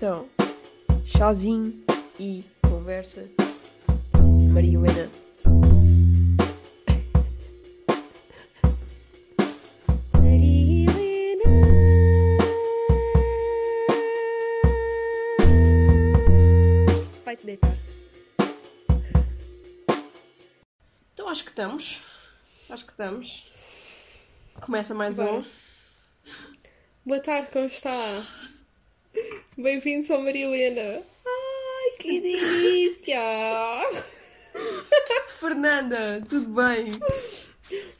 são Chazinho e Conversa Maria Helena. Maria Helena. Vai-te deitar. Então acho que estamos. Acho que estamos. Começa mais Bora. um. Boa tarde, como está? Bem-vindos ao Maria Helena. Ai, que delícia! Fernanda, tudo bem?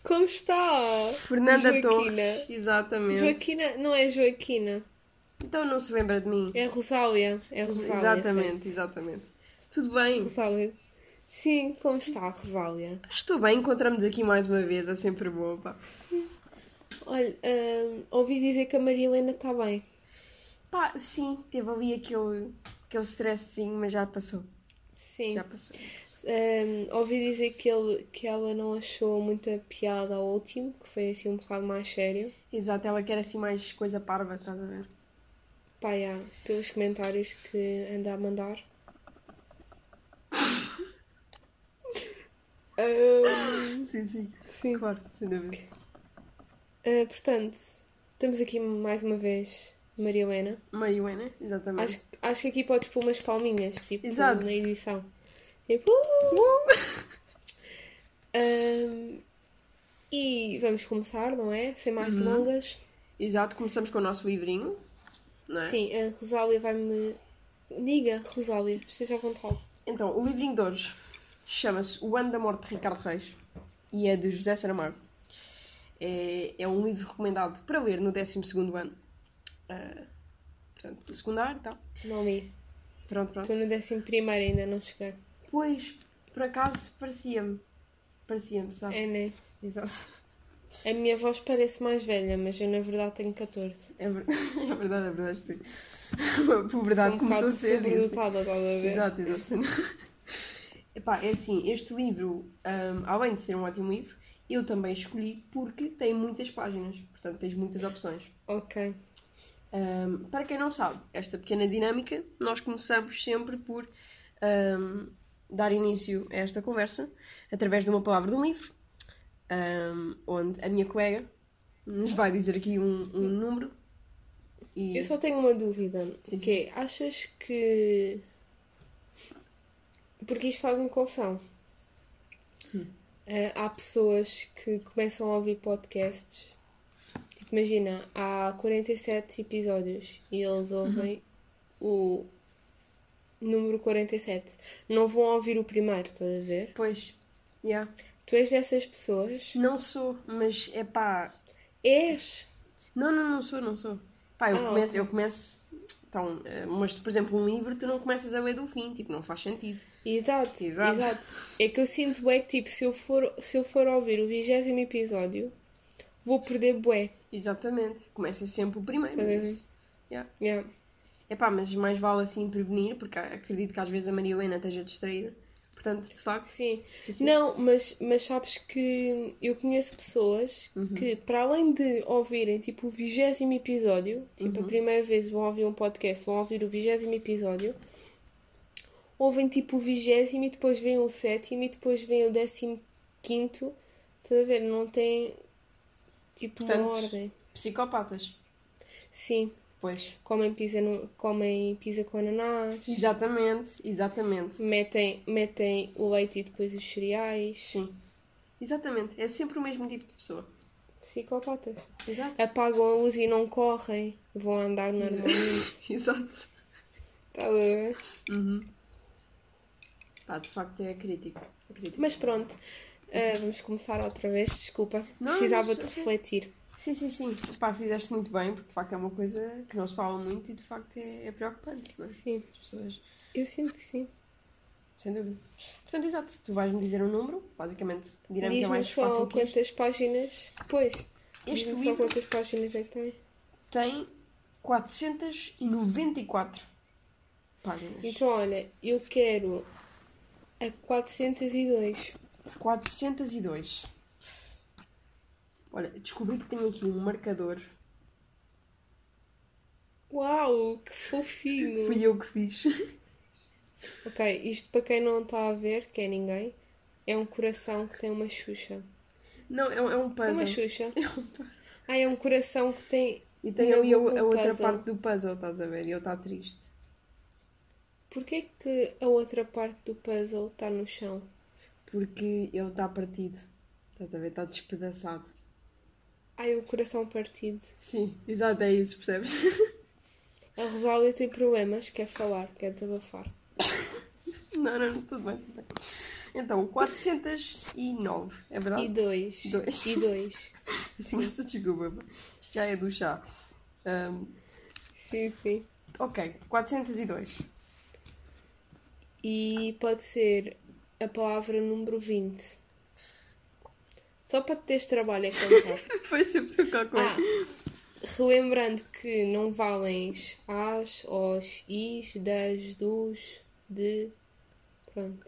Como está? Fernanda Joaquina. Torres. Exatamente. Joaquina, não é Joaquina, Então não se lembra de mim. é Rosália. É Rosália. exatamente, certo. exatamente. Tudo bem? Rosália. Sim, como está, Rosália? Estou bem, encontramos aqui mais uma vez, é sempre bom. Pá, Olha, hum, ouvi dizer que a Maria Helena está bem. Pá sim, teve ali aquele, aquele stresszinho, mas já passou. Sim. Já passou. Hum, ouvi dizer que, ele, que ela não achou muita piada ao último, que foi assim um bocado mais sério. Exato, ela quer assim mais coisa parva, estás a ver? Pá, já, pelos comentários que anda a mandar. Hum, Sim, sim. sim. Claro, sem dúvida. Ah, portanto, estamos aqui mais uma vez, Maria Helena, exatamente. Acho, acho que aqui podes pôr umas palminhas, tipo, Exato. na edição. Tipo, uh! Uh! Hum, e vamos começar, não é? Sem mais Uhum. delongas. Exato, começamos com o nosso livrinho, não é? Sim, a Rosália vai-me. Diga, Rosália, esteja à vontade. Então, o livrinho de hoje chama-se O Ano da Morte de Ricardo Reis e é de José Saramago. É, é um livro recomendado para ler no 12 ano. Ah, portanto, do secundário e tal. Não li. Pronto, pronto. Estou no décimo primeiro ainda, não cheguei. Pois, por acaso, parecia-me. Parecia-me, sabe? É, né? Exato. A minha voz parece mais velha, mas eu na verdade tenho 14. É, ver- é verdade, é verdade. é- A puberdade um começou a ser. sobredotada, estás a ver? Exato, exato. Epá, é assim, este livro, hum, além de ser um ótimo livro, eu também escolhi porque tem muitas páginas, portanto tens muitas opções. Ok. Hum, para quem não sabe, esta pequena dinâmica, nós começamos sempre por hum, dar início a esta conversa através de uma palavra de um livro, hum, onde a minha colega nos vai dizer aqui um, um número e Eu só tenho uma dúvida. Sim, que é, achas que. Porque isto faz-me confusão. Hum. Eh, há pessoas que começam a ouvir podcasts. Imagina, há 47 episódios e eles ouvem o número 47. Não vão ouvir o primeiro, estás a ver? depois, yeah. Tu és dessas pessoas? não sou, mas é pá, És? Não, não, não sou, não sou. Pá, eu Ah, começo, ok. eu começo. Então, eh, mas por exemplo, um livro tu não começas a ler do fim, tipo, não faz sentido. Exato, Exato. exato. É que eu sinto bué que, tipo, se eu for, se eu for ouvir o vigésimo episódio, vou perder bué. Exatamente. Começa sempre o primeiro. Mas... Yeah. É pá, mas mais vale assim prevenir, porque acredito que às vezes a Maria Helena esteja distraída. Portanto, de facto. Sim. sim, sim. Não, mas, mas sabes que eu conheço pessoas Uhum. que, para além de ouvirem, tipo, o vigésimo episódio, tipo, Uhum. a primeira vez vão ouvir um podcast, vão ouvir o vigésimo episódio, ouvem, tipo, o vigésimo e depois vem o sétimo e depois vem o décimo quinto. Estás a ver? Não tem, tipo, uma Portanto, ordem. Psicopatas. Sim. Pois. Comem pizza, no, comem pizza com ananás. Exatamente, exatamente. Metem, metem o leite e depois os cereais. Sim. Exatamente. É sempre o mesmo tipo de pessoa. Psicopatas. Exato. Apagam a luz e não correm. Vão andar normalmente. Exato. Estás a ver? Uhum. Pá, de facto é crítico. É crítico. Mas pronto. Ah, vamos começar outra vez. Desculpa. Não, Precisava de refletir. Sim, sim, sim. Pá, fizeste muito bem, porque de facto é uma coisa que não se fala muito e de facto é, é preocupante, não é? Sim. As pessoas, Eu sinto que sim. sem dúvida. Portanto, exato, tu vais-me dizer um número, basicamente, dinâmica Diz-me mais só fácil isto. quantas páginas. Pois. Este Diz-me só livro quantas páginas é que tem. tem 494 páginas. Então, olha, eu quero a 402. 402. Olha, descobri que tenho aqui um marcador. Uau! Que fofinho! Fui eu que fiz. Ok, isto para quem não está a ver, que é ninguém, é um coração que tem uma xuxa. Não, é, um- é um É puzzle. uma xuxa? É um puzzle. Ah, é um coração que tem. E tem ali a, a um outra parte do puzzle, estás a ver? E ele está triste. Porquê que a outra parte do puzzle está no chão? Porque ele está partido. Estás a ver? Está despedaçado. Ai, o coração partido. Sim, exato, é isso, percebes? A Rosália tem problemas, quer falar, quer desabafar. não, não, não, tudo bem, tudo bem. Então, 409, é E verdade? dois. Dois. E dois. Assim, esta desculpa. Isto já é do chá. Ahm, Sim, sim. ok, 402. E pode ser a palavra número 20. Só para te teres trabalho a contar. Foi sempre qualquer coisa. Ah, relembrando que não valem as, os, is, das, dos, de. Pronto.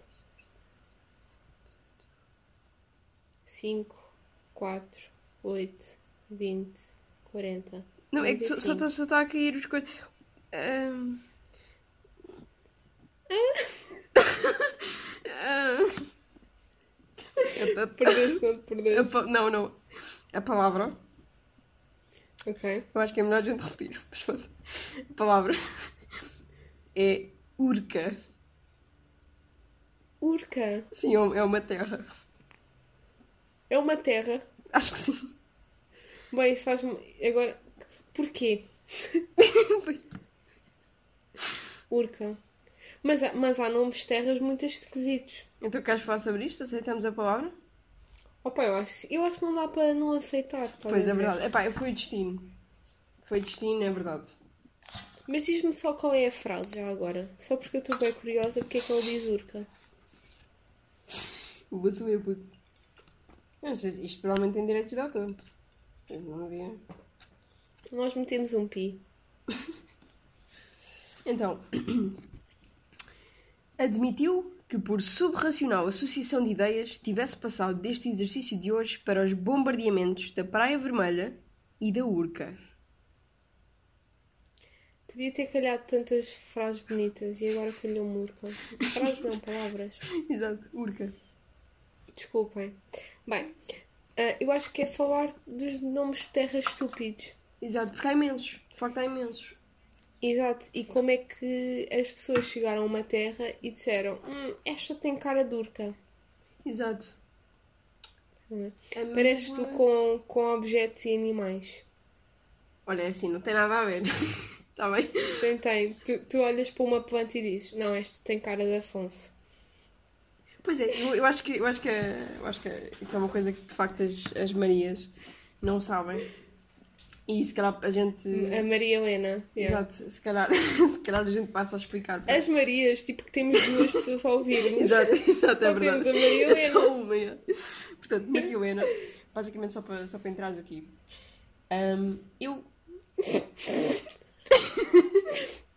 5, 4, 8, 20, 40. não, é que só- só 45. está só tá a cair as coisas. Ahm. Ahm. A- a- Perdeste, não te a perdeste. pa- Não, não. A palavra. Ok. Eu acho que é melhor a gente repetir. Mas pronto. A palavra é urca. Urca. Sim, é é uma terra. É uma terra. Acho que sim. Bem, isso faz-me. Agora. Porquê? Urca. Mas há, mas há nomes de terras muito esquisitos. Então queres falar sobre isto? Aceitamos a palavra? Opa, eu acho. Eu acho que não dá para não aceitar. estás Pois é ver? verdade. Epá, foi o destino. Foi destino, é verdade. Mas diz-me só qual é a frase já agora. Só porque eu estou bem curiosa porque é que ele diz urca. O buto é buto. Eu não sei se isto provavelmente tem direitos de autor. Eu não havia. Nós metemos um pi. Então, admitiu que por subracional associação de ideias tivesse passado deste exercício de hoje para os bombardeamentos da Praia Vermelha e da Urca. Podia ter calhado tantas frases bonitas e agora calhou-me urca. Frases não, palavras. Exato, Urca. Desculpem. Bem, ah, eu acho que é falar dos nomes de terras estúpidos. Exato, porque há imensos. De facto, há imensos. Exato. E como é que as pessoas chegaram a uma terra e disseram hum, esta tem cara de urca. Exato. É Pareces tu com, com objetos e animais. Olha, é assim, não tem nada a ver. Está bem? Tem, tem. Tu, tu olhas para uma planta e dizes não, esta tem cara de Afonso. Pois é, eu, eu acho que, eu acho que, eu acho que isto é uma coisa que de facto as, as Marias não sabem. E se calhar a gente. A Maria Helena. yeah. Exato, se calhar, se calhar a gente passa a explicar. As Marias, tipo que temos duas pessoas a ouvir-nos. Exato, exato, é Só verdade. temos a Maria É só Helena. uma, é. Portanto, Maria Helena, basicamente só para, só para entrares aqui. Ahm, eu.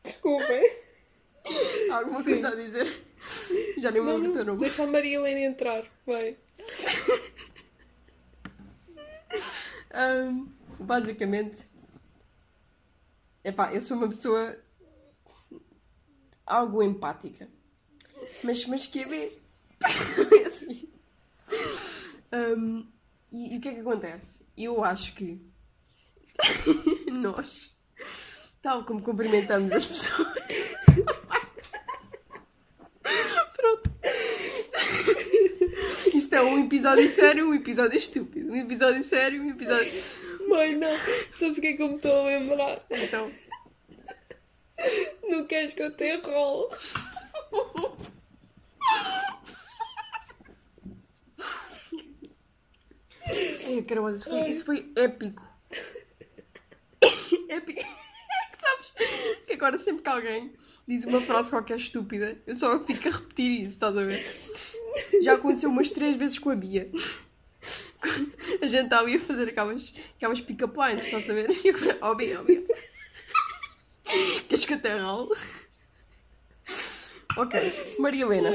Desculpem. Há alguma Sim. coisa a dizer? Já nem me lembro do teu nome. deixa a Maria Helena entrar. Vai. Ahm, basicamente, epá, eu sou uma pessoa algo empática, mas, mas que é. É assim. Ahm, e, e o que é que acontece? Eu acho que nós, tal como cumprimentamos as pessoas. É um episódio sério, um episódio estúpido. Um episódio sério, um episódio. Mãe, não. Sabes o que é que eu me estou a lembrar? Então. Não queres que eu te enrole? Ai, caramba, isso foi, isso foi épico. épico. Sabes que agora sempre que alguém diz uma frase qualquer estúpida, eu só fico a repetir isso, estás a ver? Já aconteceu umas três vezes com a Bia. A gente está ali a fazer aquelas, aquelas pick-up lines, estás a ver? E agora, ó Bia, ó Bia. Queres que eu? Ok, Maria Helena.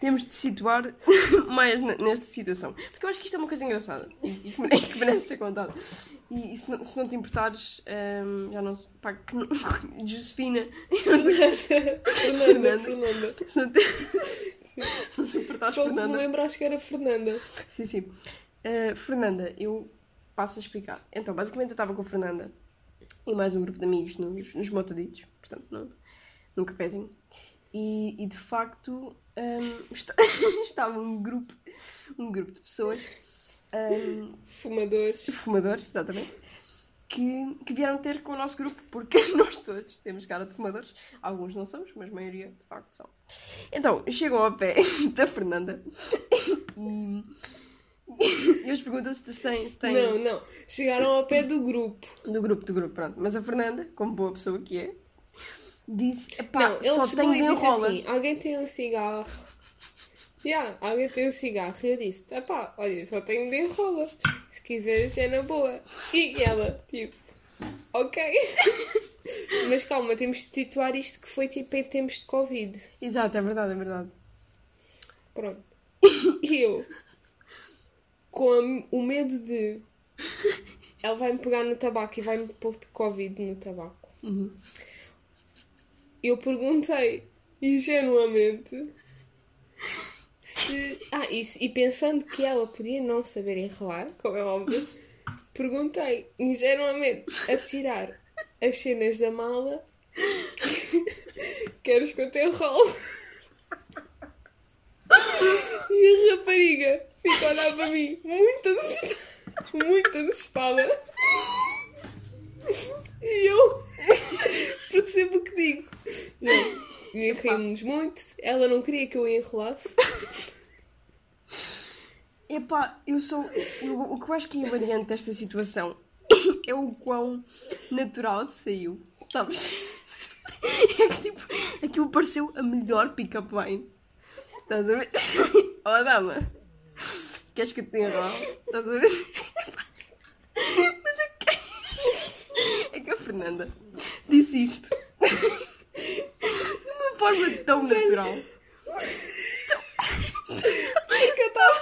Temos de situar mais ne- nesta situação. Porque eu acho que isto é uma coisa engraçada e, e que mere- que merece ser contada. E, e se, não, se não te importares, hum, já não sei. Pá, que não, Josefina. Fernanda, Fernanda. Se não te, se não te importares, Só que me Fernanda. lembro, acho que era Fernanda. Sim, sim. Uh, Fernanda, eu passo a explicar. Então, basicamente, eu estava com a Fernanda e mais um grupo de amigos nos, nos Motaditos, portanto, no, num cafezinho. E, e de facto, um, está- estava um grupo, um grupo de pessoas, um, Fumadores. fumadores, exatamente, que, que vieram ter com o nosso grupo, porque nós todos temos cara de fumadores. Alguns não somos, mas a maioria, de facto, são. Então, chegam ao pé da Fernanda e, e eles perguntam se tem, se tem Não, não. Chegaram ao pé do grupo. do grupo, do grupo, pronto. Mas a Fernanda, como boa pessoa que é, disse, epá, não, ele só e disse enrola. assim, alguém tem um cigarro? Yeah, alguém tem um cigarro. E eu disse, epá, olha, só tenho de enrola. Se quiseres é na boa. E ela, tipo, ok. Mas calma, temos de situar isto que foi tipo em tempos de Covid. Exato, é verdade, é verdade. Pronto. E eu, com o medo de ela vai-me pegar no tabaco e vai-me pôr Covid no tabaco. Uhum. Eu perguntei ingenuamente se. Ah, e, e pensando que ela podia não saber enrolar, como é óbvio, perguntei ingenuamente a tirar as cenas da mala. Queres que eu te enrole? E a rapariga fica a olhar para mim, muito assustada. Muito assustada. E eu percebo o que digo. E rimos muito. Ela não queria que eu enrolasse. Epá, eu sou. eu- o que eu acho que é variante desta situação é o quão natural te saiu, sabes? É que tipo, aquilo pareceu a melhor pick-up line. Estás a ver? Oh dama, queres que eu te enrole? Estás a ver? Mas é que. É que a Fernanda disse isto forma tão natural. Que eu estava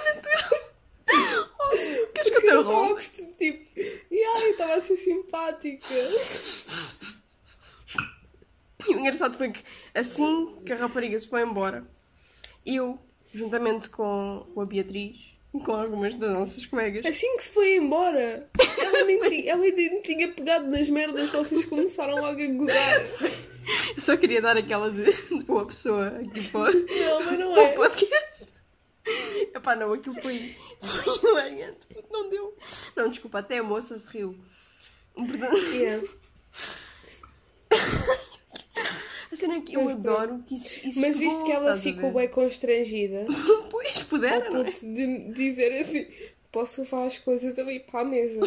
Queres que eu te eu estava a enrole? perceber, tipo, e ai, estava a ser simpática. E o engraçado foi que assim que a rapariga se foi embora, eu, juntamente com, a Beatriz e com algumas das nossas colegas, Assim que se foi embora, ela nem tinha, ela nem tinha pegado nas merdas vocês começaram logo a gozar. Eu só queria dar aquela de, boa pessoa aqui fora Não, mas não é. podcast. Epá, não, aquilo foi, foi hilariante, porque não deu. Não, desculpa, até a moça se riu. Portanto, Yeah. a cena é que eu Pois, adoro que isso, isso Mas visto que ela ficou bem constrangida, Pois, ao pudera, não é? ponto de dizer assim: posso levar as coisas ali para a mesa.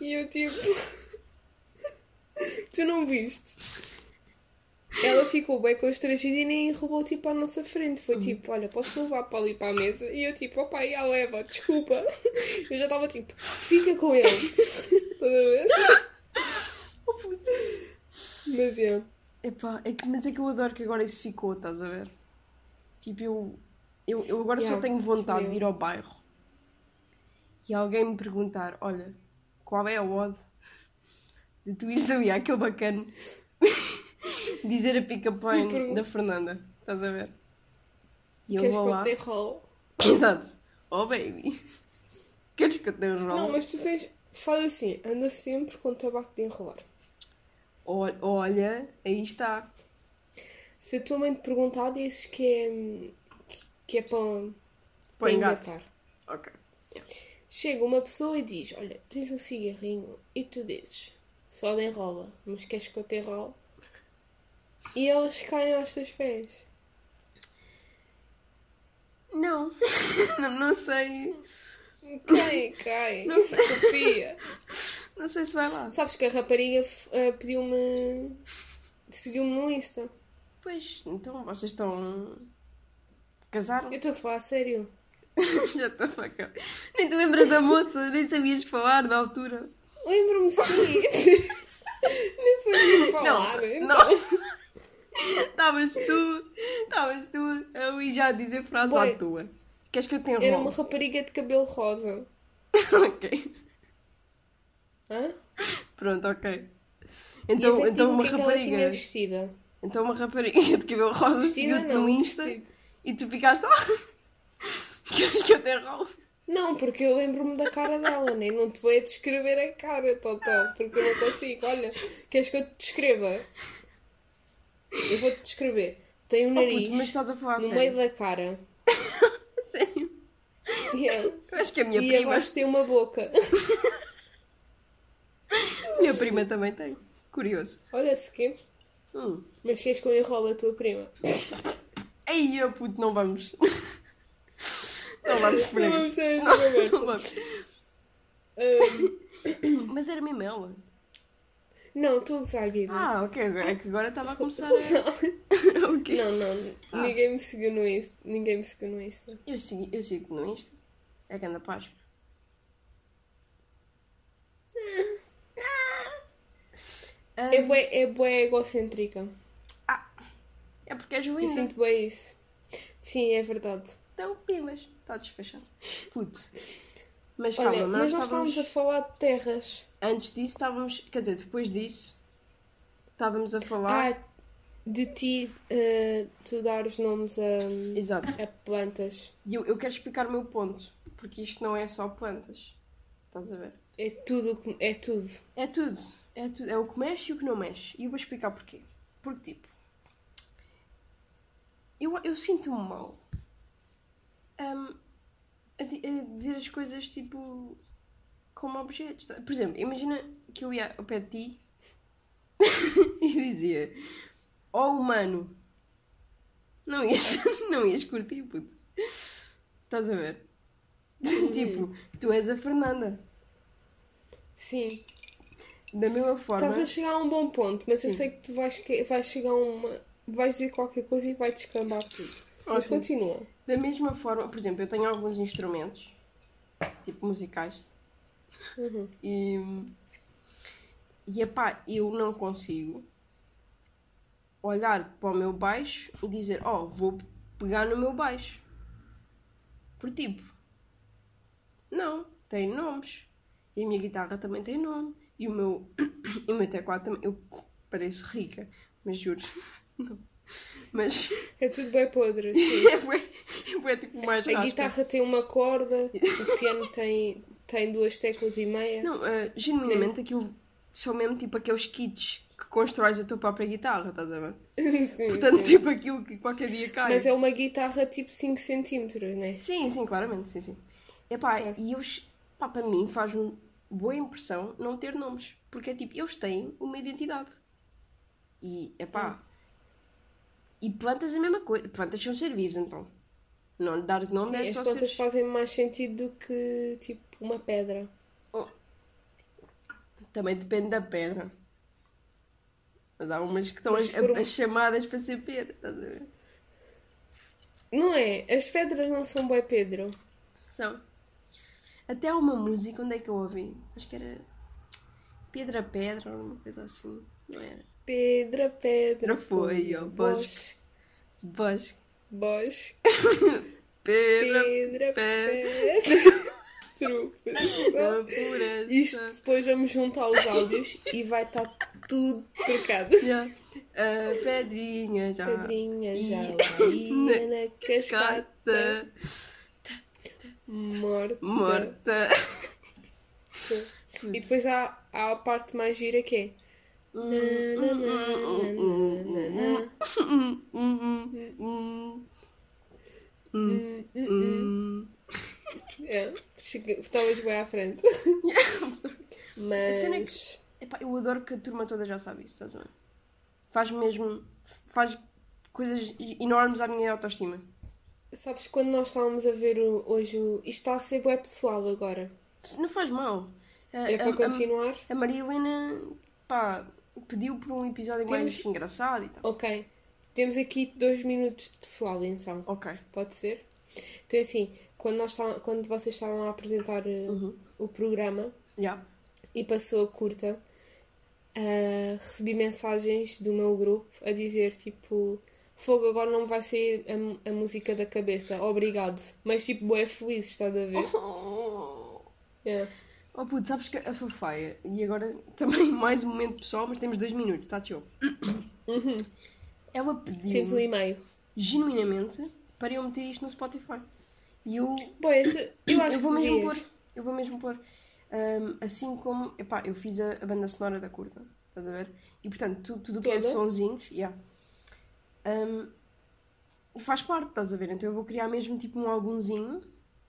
E eu tipo. tu não viste? Ela ficou bem constrangida e nem enrolou tipo à nossa frente. Foi tipo: olha, posso levar para ali para a mesa? E eu tipo: opa, já leva, desculpa. Eu já estava tipo: fica com ele. Estás a ver? Mas é. Epá, é que, mas é que eu adoro que agora isso ficou, estás a ver? Tipo, eu, eu, eu agora só Yeah, tenho vontade eu. de ir ao bairro e alguém me perguntar: olha, qual é a odd de tu ires ali àquele bacana dizer a line pergun- da Fernanda, estás a ver? E eu Queres vou que lá, eu te enrole? exato, oh baby, queres que eu te enrole? Não, mas tu tens. Faz assim: anda sempre com tabaco de enrolar. Ol- Olha, aí está. Se a tua mãe te perguntar, dizes que é, que é para, para engatar. Ok. Chega uma pessoa e diz: Olha, tens um cigarrinho e tu dizes: Só de enrola, mas queres que eu te enrole? E eles caem aos teus pés. Não, não, não sei. Cai, cai. Não sei. Confia. Não sei se vai lá. Sabes que a rapariga eh, pediu-me. seguiu-me no Insta. Pois, então vocês estão. casaram? Eu estou a falar a sério. Já estou a falar. Nem te lembras da moça, nem sabias falar na altura. Lembro-me sim. Nem sabia falar. Não. Estavas tu, estavas tu a ir já a dizer frase à tua. Queres que eu tenha Era uma rapariga de cabelo rosa. ok. Hã? Pronto, ok. Então, então uma que é que rapariga. vestida. Então uma rapariga de cabelo rosa seguiu-te no Insta vestido. e tu ficaste. Oh, queres que eu tenha rolo? Não, porque eu lembro-me da cara dela, nem não te vou é descrever a cara, Totó, porque eu não consigo. Olha, queres que eu te descreva? Eu vou-te descrever. Tem um Oh, nariz puto, a falar no sério. meio da cara. Sério? E, ela- Eu acho que a minha e prima. abaixo tem uma boca. Minha prima também tem. Curioso. Olha se quê. Hum. Mas queres que eu enrole a tua prima? Ei, eu puto, não vamos. Não vamos por Não aí. vamos ter Não, não vamos. Ahm, Mas era mesmo ela. Não, estou a gozar, Guido. Ah, ok. É que agora estava a começar a. ok. Não, não. Ah. Ninguém me seguiu no Insta. Ninguém me seguiu no Insta. Eu sigo, eu sigo no Insta. É que anda Páscoa. Ah, É bué, é bué egocêntrica. é porque és Eu linda. sinto bué isso. Sim, é verdade. Então, pimas. Está despachado. Puto. Mas Olha, calma, mas nós nós estávamos... estávamos a falar de terras. Antes disso estávamos... Quer dizer, depois disso... Estávamos a falar... Ah, de ti, eh, tu dar os nomes a, Exato. a plantas. E eu, eu quero explicar o meu ponto. Porque isto não é só plantas. Estás a ver? É tudo, é tudo. É tudo. É tudo. É o que mexe e o que não mexe. E eu vou explicar porquê. Porque, tipo... Eu, eu sinto-me mal. hum, a, a dizer as coisas, tipo... Como objetos. Por exemplo, imagina que eu ia ao pé de ti... e dizia... Ó humano... Não ias, não ias curtir, puto. Estás a ver? tipo, tu és a Fernanda. Sim. Da mesma forma... Estás a chegar a um bom ponto, mas eu Sim. sei que tu vais, vais chegar a uma. Vais dizer qualquer coisa e vai descambar tudo. Mas Ótimo. continua. Da mesma forma, por exemplo, eu tenho alguns instrumentos, tipo musicais, Uhum. e. E epá, eu não consigo olhar para o meu baixo e dizer, oh, vou pegar no meu baixo. Por tipo, não, tem nomes. E a minha guitarra também tem nome. E o meu, e o meu teclado também. Eu pareço rica, mas juro. Não. Mas É tudo bem podre, sim. é, bué- é, tipo mais A guitarra tem uma corda, o piano tem, tem duas teclas e meia. Não, eh, genuinamente aquilo são mesmo tipo aqueles kits que constróis a tua própria guitarra, estás a ver? Sim, Portanto, sim. tipo aquilo que qualquer dia cai. Mas é uma guitarra tipo 5 cm, né? Sim, sim, claramente, sim, sim. Epá, Claro. e eles, pá, para mim faz-me boa impressão não ter nomes. Porque é tipo, eles têm uma identidade. E, epá. E plantas é a mesma coisa. Plantas são ser vivos, então. Não dar nome Sim, é as só plantas ser... fazem mais sentido do que tipo uma pedra. Também depende da pedra. Mas há umas que estão Mas as, as chamadas para ser pedra, estás a ver? Não é? As pedras não são boi Pedro. São. Até há uma música, onde é que eu ouvi? Acho que era Pedra Pedra ou uma coisa assim, não era? Pedra, pedra, Foi ao bosque. Bosque. Bosque. Pedra, Pedra, pedra. pedra. Isto depois vamos juntar os áudios e vai estar tudo trocado. Já. A pedrinha já. Pedrinha já E- ia na cascata, Cascata morta. morta. E depois há, há a parte mais gira que é. É, estavas bem à frente. cena é que- Mas. Epá, eu adoro que a turma toda já sabe isso, estás a ver? Faz mesmo. Faz coisas enormes à minha autoestima. Sabes, quando nós estávamos a ver o- hoje o. Isto está a ser bué pessoal agora. Não faz mal. A, É para a- a- continuar? a Maria Helena, pá, pediu por um episódio mais Temos- engraçado e tal. Ok. Temos aqui dois minutos de pessoal, então. Ok. Pode ser? Então, é assim, quando, nós tá- quando vocês estavam a apresentar eh, Uhum. o programa Já. e passou a curta, ah, recebi mensagens do meu grupo a dizer tipo: fogo, agora não vai sair a, a música da cabeça, obrigado. Mas tipo, é feliz, estás a ver? Oh, Yeah. oh puto, sabes que a Fafaia, e agora também mais um momento pessoal, mas temos dois minutos, tá tio? Ela Temos um pediu e-mail. genuinamente para eu meter isto no Spotify. E eu, Bom, este, eu acho eu vou que mesmo pôr. Eu vou mesmo pôr. Ahm, assim como. Epá, eu fiz a, a banda sonora da curta. Estás a ver? E portanto, tu- tudo o que é sonzinhos. Yeah, Ahm, faz parte, estás a ver? Então eu vou criar mesmo tipo um álbumzinho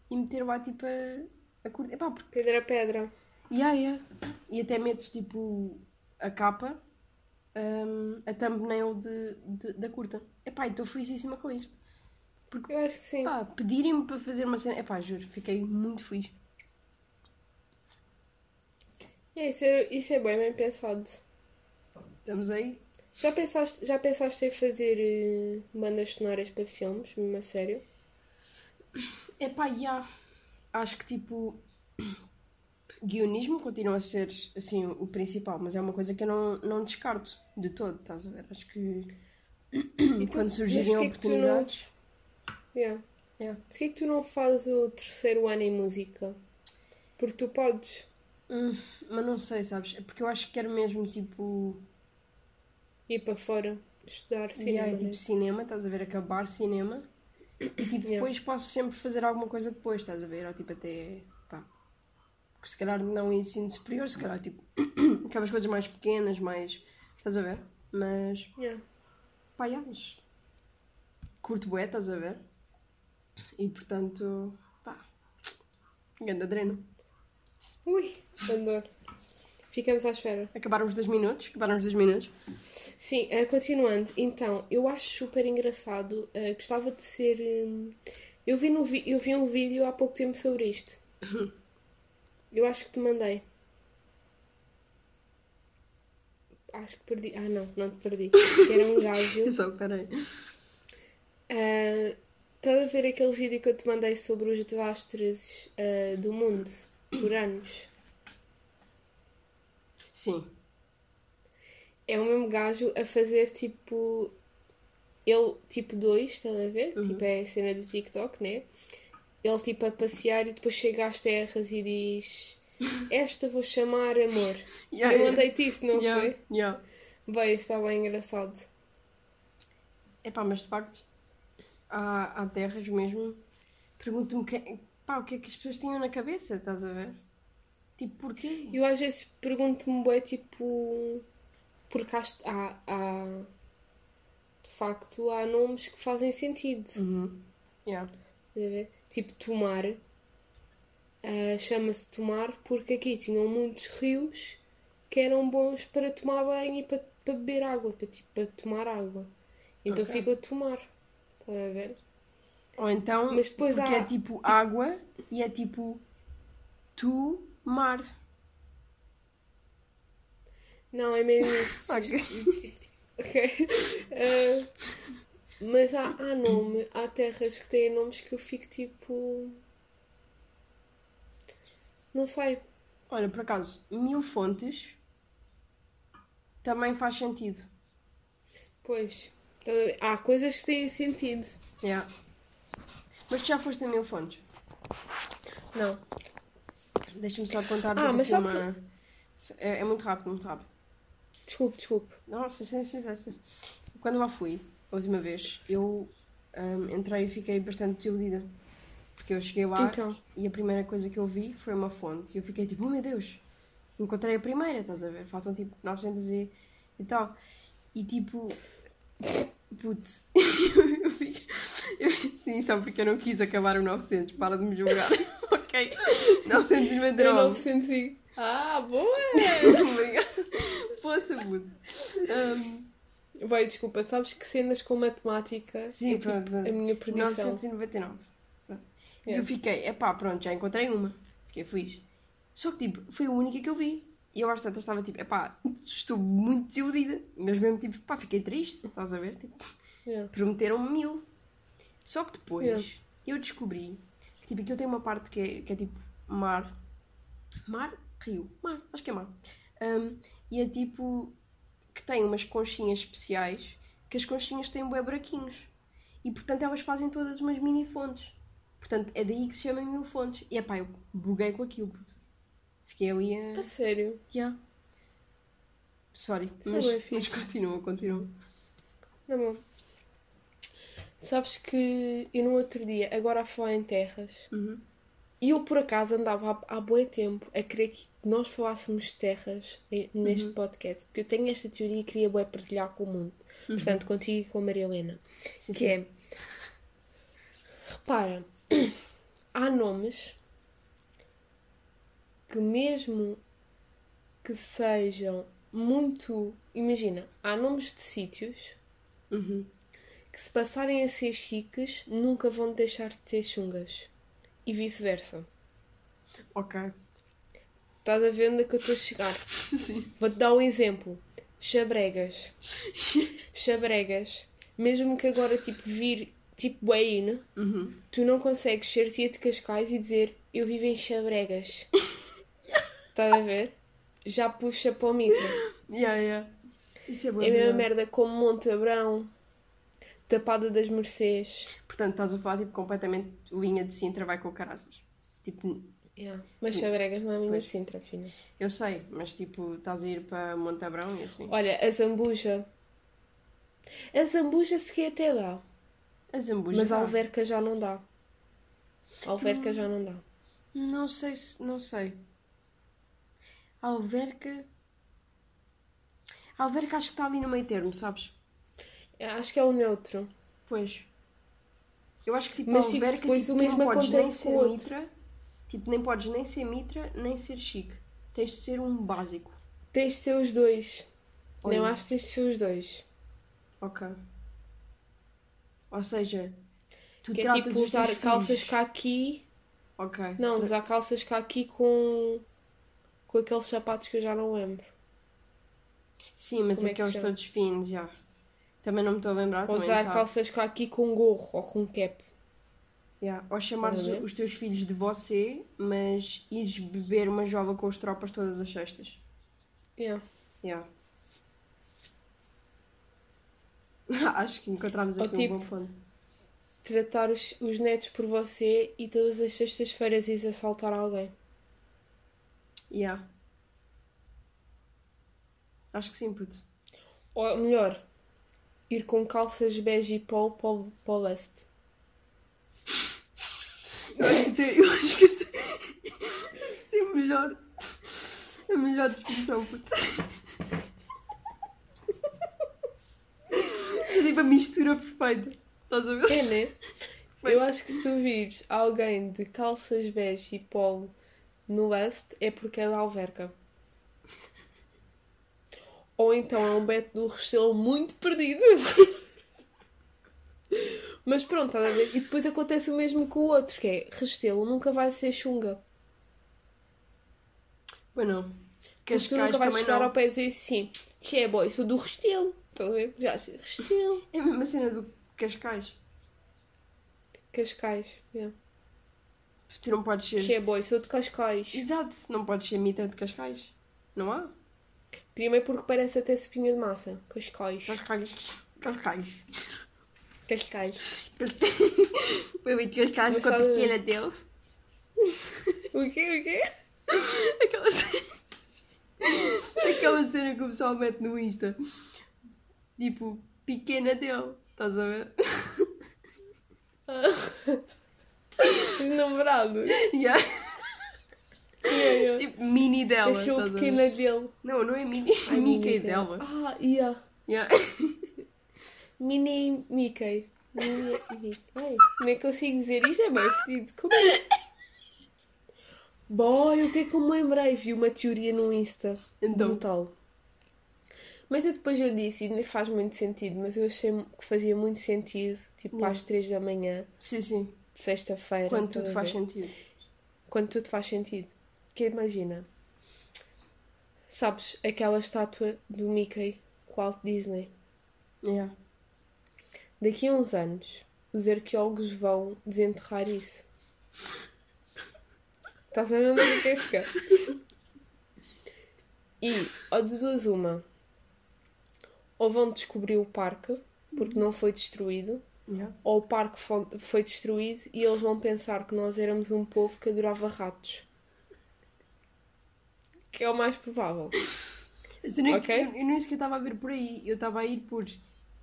e meter lá tipo a, a curta. Epá, porque. Pedra a pedra. Yeah, yeah. E até metes tipo a capa, ahm, a thumbnail de, de- da curta. Epá, estou felicíssima com isto. Eu acho que sim. Pá, pedirem-me para fazer uma cena. Epá, juro, fiquei muito feliz. É, isso, é, isso é bem bem pensado. Estamos aí. Já pensaste, já pensaste em fazer eh, bandas sonoras para filmes, mesmo a sério? Epá, já. Acho que tipo. Guionismo continua a ser assim o principal, mas é uma coisa que eu não, não descarto de todo, estás a ver? Acho que E tu- quando surgirem oportunidades. Yeah. Yeah. Porquê que tu não fazes o terceiro ano em música? Porque tu podes Hum, mas não sei, sabes? É porque eu acho que quero mesmo tipo. ir para fora estudar cinema. Yeah, né? tipo cinema, estás a ver? Acabar cinema. E tipo, Yeah. depois posso sempre fazer alguma coisa depois, estás a ver? Ou tipo até. pá. Porque se calhar não ensino superior, se calhar tipo. aquelas coisas mais pequenas, mais. estás a ver? Mas. Yeah. pá, yeah, mas. curto bué, estás a ver? E portanto. pá. Ganda dreno. Ui, adoro. Ficamos à espera. Acabaram os dois minutos. Acabaram os dois minutos. Sim, eh, continuando. Então, eu acho super engraçado. eh, gostava de ser. hum, eu, vi no vi- eu vi um vídeo há pouco tempo sobre isto. Eu acho que te mandei. Acho que perdi. Ah, não, não te perdi. Que era um gajo. Só, peraí. Ah, Estás a ver aquele vídeo que eu te mandei sobre os desastres ah, do mundo por anos? Sim. É o mesmo gajo a fazer tipo. Ele, tipo 2, estás a ver? Uhum. Tipo, é a cena do TikTok, né? Ele, tipo, a passear e depois chega às terras e diz: Esta vou chamar amor. Yeah, eu yeah. mandei-te isso, não Yeah, foi? yeah. Bem, isso está bem engraçado. Epá, mas de facto, há, há terras mesmo. Pergunto-me que, pá, o que é que as pessoas tinham na cabeça, estás a ver? Tipo, porquê? Eu às vezes pergunto-me, bué, tipo. Porque há, há, há- De facto, há nomes que fazem sentido. Uhum. Yeah. Tipo, tomar. ah, Chama-se tomar porque aqui tinham muitos rios que eram bons para tomar banho e para, para beber água, para, tipo, para tomar água. Então Ok. fica a tomar. Estás a ver? Ou então, Mas depois porque há- é tipo água e é tipo tu, mar. Não, é mesmo isto. Ok. Ok. Ah, mas há, há nome, há terras que têm nomes que eu fico tipo. Não sei. Olha, por acaso, mil fontes também faz sentido. Pois. Há coisas que têm sentido. Yeah. Mas tu já foste a mil fontes? Não. Deixa-me só contar Ah, mas assim, uma... é, é muito rápido, muito rápido. Desculpe, desculpe. Nossa, sim, sim, sim, sim. Quando lá fui, a última vez, eu hum, entrei e fiquei bastante desiludida. Porque eu cheguei lá Então. e a primeira coisa que eu vi foi uma fonte. E eu fiquei tipo, oh meu Deus, encontrei a primeira, estás a ver? Faltam tipo 900 e, e tal. E tipo, putz, eu eu- sim, só porque eu não quis acabar o 900, para de me julgar. ok, 999. É 900 e... Ah, boa! Obrigada. Poça, puto. Hum, Vai, desculpa, sabes que cenas com matemática Sim, é tipo a minha perdição. 999. Pronto. E Yeah. eu fiquei, epá, pronto, já encontrei uma. Fiquei feliz. Só que, tipo, foi a única que eu vi. E eu às tantas estava tipo, epá, estou muito desiludida. Mas mesmo, tipo, pá, fiquei triste, estás a ver? Tipo, Yeah. prometeram-me mil. Só que depois Yeah. eu descobri que, tipo, aquilo tem uma parte que é, que é tipo mar. Mar? Rio? Mar, acho que é mar. Hum, e é tipo que tem umas conchinhas especiais que as conchinhas têm bué buraquinhos. E portanto elas fazem todas umas mini fontes. Portanto é daí que se chama mil fontes. E epá, eu buguei com aquilo, puto. Fiquei ali a. A sério. Yeah. Sorry, Isso é mas, mas fixe. continua, continua. Não, bom. Sabes que eu no outro dia, agora a falar em terras, Uhum. e eu por acaso andava há, há bom tempo a querer que nós falássemos de terras em- neste Uhum. podcast, porque eu tenho esta teoria e queria bué partilhar com o mundo. Portanto, contigo e com a Maria Helena. Que é. Repara, há nomes que mesmo que sejam muito. Imagina, há nomes de sítios Uhum. que se passarem a ser chiques nunca vão deixar de ser chungas. E vice-versa. Ok. Estás a ver onde é que eu estou a chegar? Sim. Vou-te dar um exemplo. Chabregas. Chabregas. Mesmo que agora tipo vir tipo Wayne, Uhum. tu não consegues ser tia de Cascais e dizer eu vivo em Chabregas. Estás a ver? Já puxa para o micro. Yeah, yeah. Isso é bom. É a mesma merda como Monte Abrão, Tapada das Mercês. Portanto, estás a falar tipo, completamente linha de Sintra vai com o caraças. Tipo, Yeah. Mas Chabregas não é minha de Sintra, filha. eu sei, mas tipo, estás a ir para Montabrão e assim. Olha, a Zambuja. A Zambuja sequer até dá. A Zambuja. Mas a. Alverca já não dá. A Alverca já não dá. Não sei se. Não sei. Alverca. Alverca acho que está ali no meio termo, sabes? Acho que é o neutro. Pois. Eu acho que tipo, Mas, tipo, Alverca depois tipo, o mesmo não podes nem ser outro. mitra. Tipo, nem podes nem ser mitra, nem ser chique. Tens de ser um básico. Tens de ser os dois. Olha não acho que tens de ser os dois. Ok. Ou seja, tu Que é tipo usar calças filhos- caqui. Ok. Não, usar calças caqui com. Com aqueles sapatos que eu já não lembro. Sim, mas Como é aqueles todos finos, já. Também não me estou a lembrar. Ou usar tá. calças caqui com gorro ou com cap. Yeah. Ou chamares ver? os teus filhos de você, mas ires beber uma jova com as tropas todas as sextas. Yeah. Yeah. Acho que encontramos Ou aqui tipo- um bom ponto. Tratar os, os netos por você e todas as sextas-feiras ires assaltar alguém. Yeah. Acho que sim, puto. Ou melhor, ir com calças bege e polo para o- para o leste. Eu acho que é- eu acho que isso é a melhor, a melhor descrição, puto. É tipo a mistura perfeita. Estás a ver? É, né? Eu acho que se tu vires alguém de calças bege e polo no leste é porque é da Alverca. Ou então é um Beto do Restelo muito perdido. Mas pronto, estás a ver? E depois acontece o mesmo com o outro, que é Restelo nunca vai ser chunga. Pois não. Porque tu Cascais nunca vais chegar não. ao pé e dizer assim, que é boy, sou do Restelo. Estás a ver? Já Restelo. É a mesma cena do Cascais. Cascais. yeah. Tu não podes ser. Que é boy, sou de Cascais. Exato, não podes ser mitra de Cascais. Não há? Primeiro porque parece até cepinha de massa. Cascais. Cascais. Cascais. Cascais. Foi muito Cascais com a pequena dele. O quê? O quê? Aquela cena. Aquela cena que o pessoal mete no Insta. Tipo, pequena dele. Estás a ver? Os namorados. Yeah. Yeah, yeah. Tipo, mini dela. Achou a ver? pequena dele. Não, não é mini. Ai, Mickey Mini dela. Ah, yeah. Yeah. Mini Mickey. Mini Mickey. Ai, nem consigo dizer isto, é bem fedido. Como é? Boy, o que é que eu me lembrei? Vi uma teoria no Insta. Então. Brutal. Mas eu depois eu disse, e nem faz muito sentido, mas eu achei que fazia muito sentido, tipo Yeah. às 3 da manhã, Sim, sim. Sexta-feira. Quando tudo faz sentido. Quando tudo faz sentido. Que imagina, sabes aquela estátua do Mickey com Walt Disney? Yeah. Daqui a uns anos, os arqueólogos vão desenterrar isso. Estás a ver onde é que chegar? E, ou de duas uma, ou vão descobrir o parque, porque não foi destruído, Yeah. ou o parque fo- foi destruído e eles vão pensar que nós éramos um povo que adorava ratos. Que é o mais provável. A cena é que Ok. eu, eu nem sequer estava a ver por aí. Eu estava a ir por.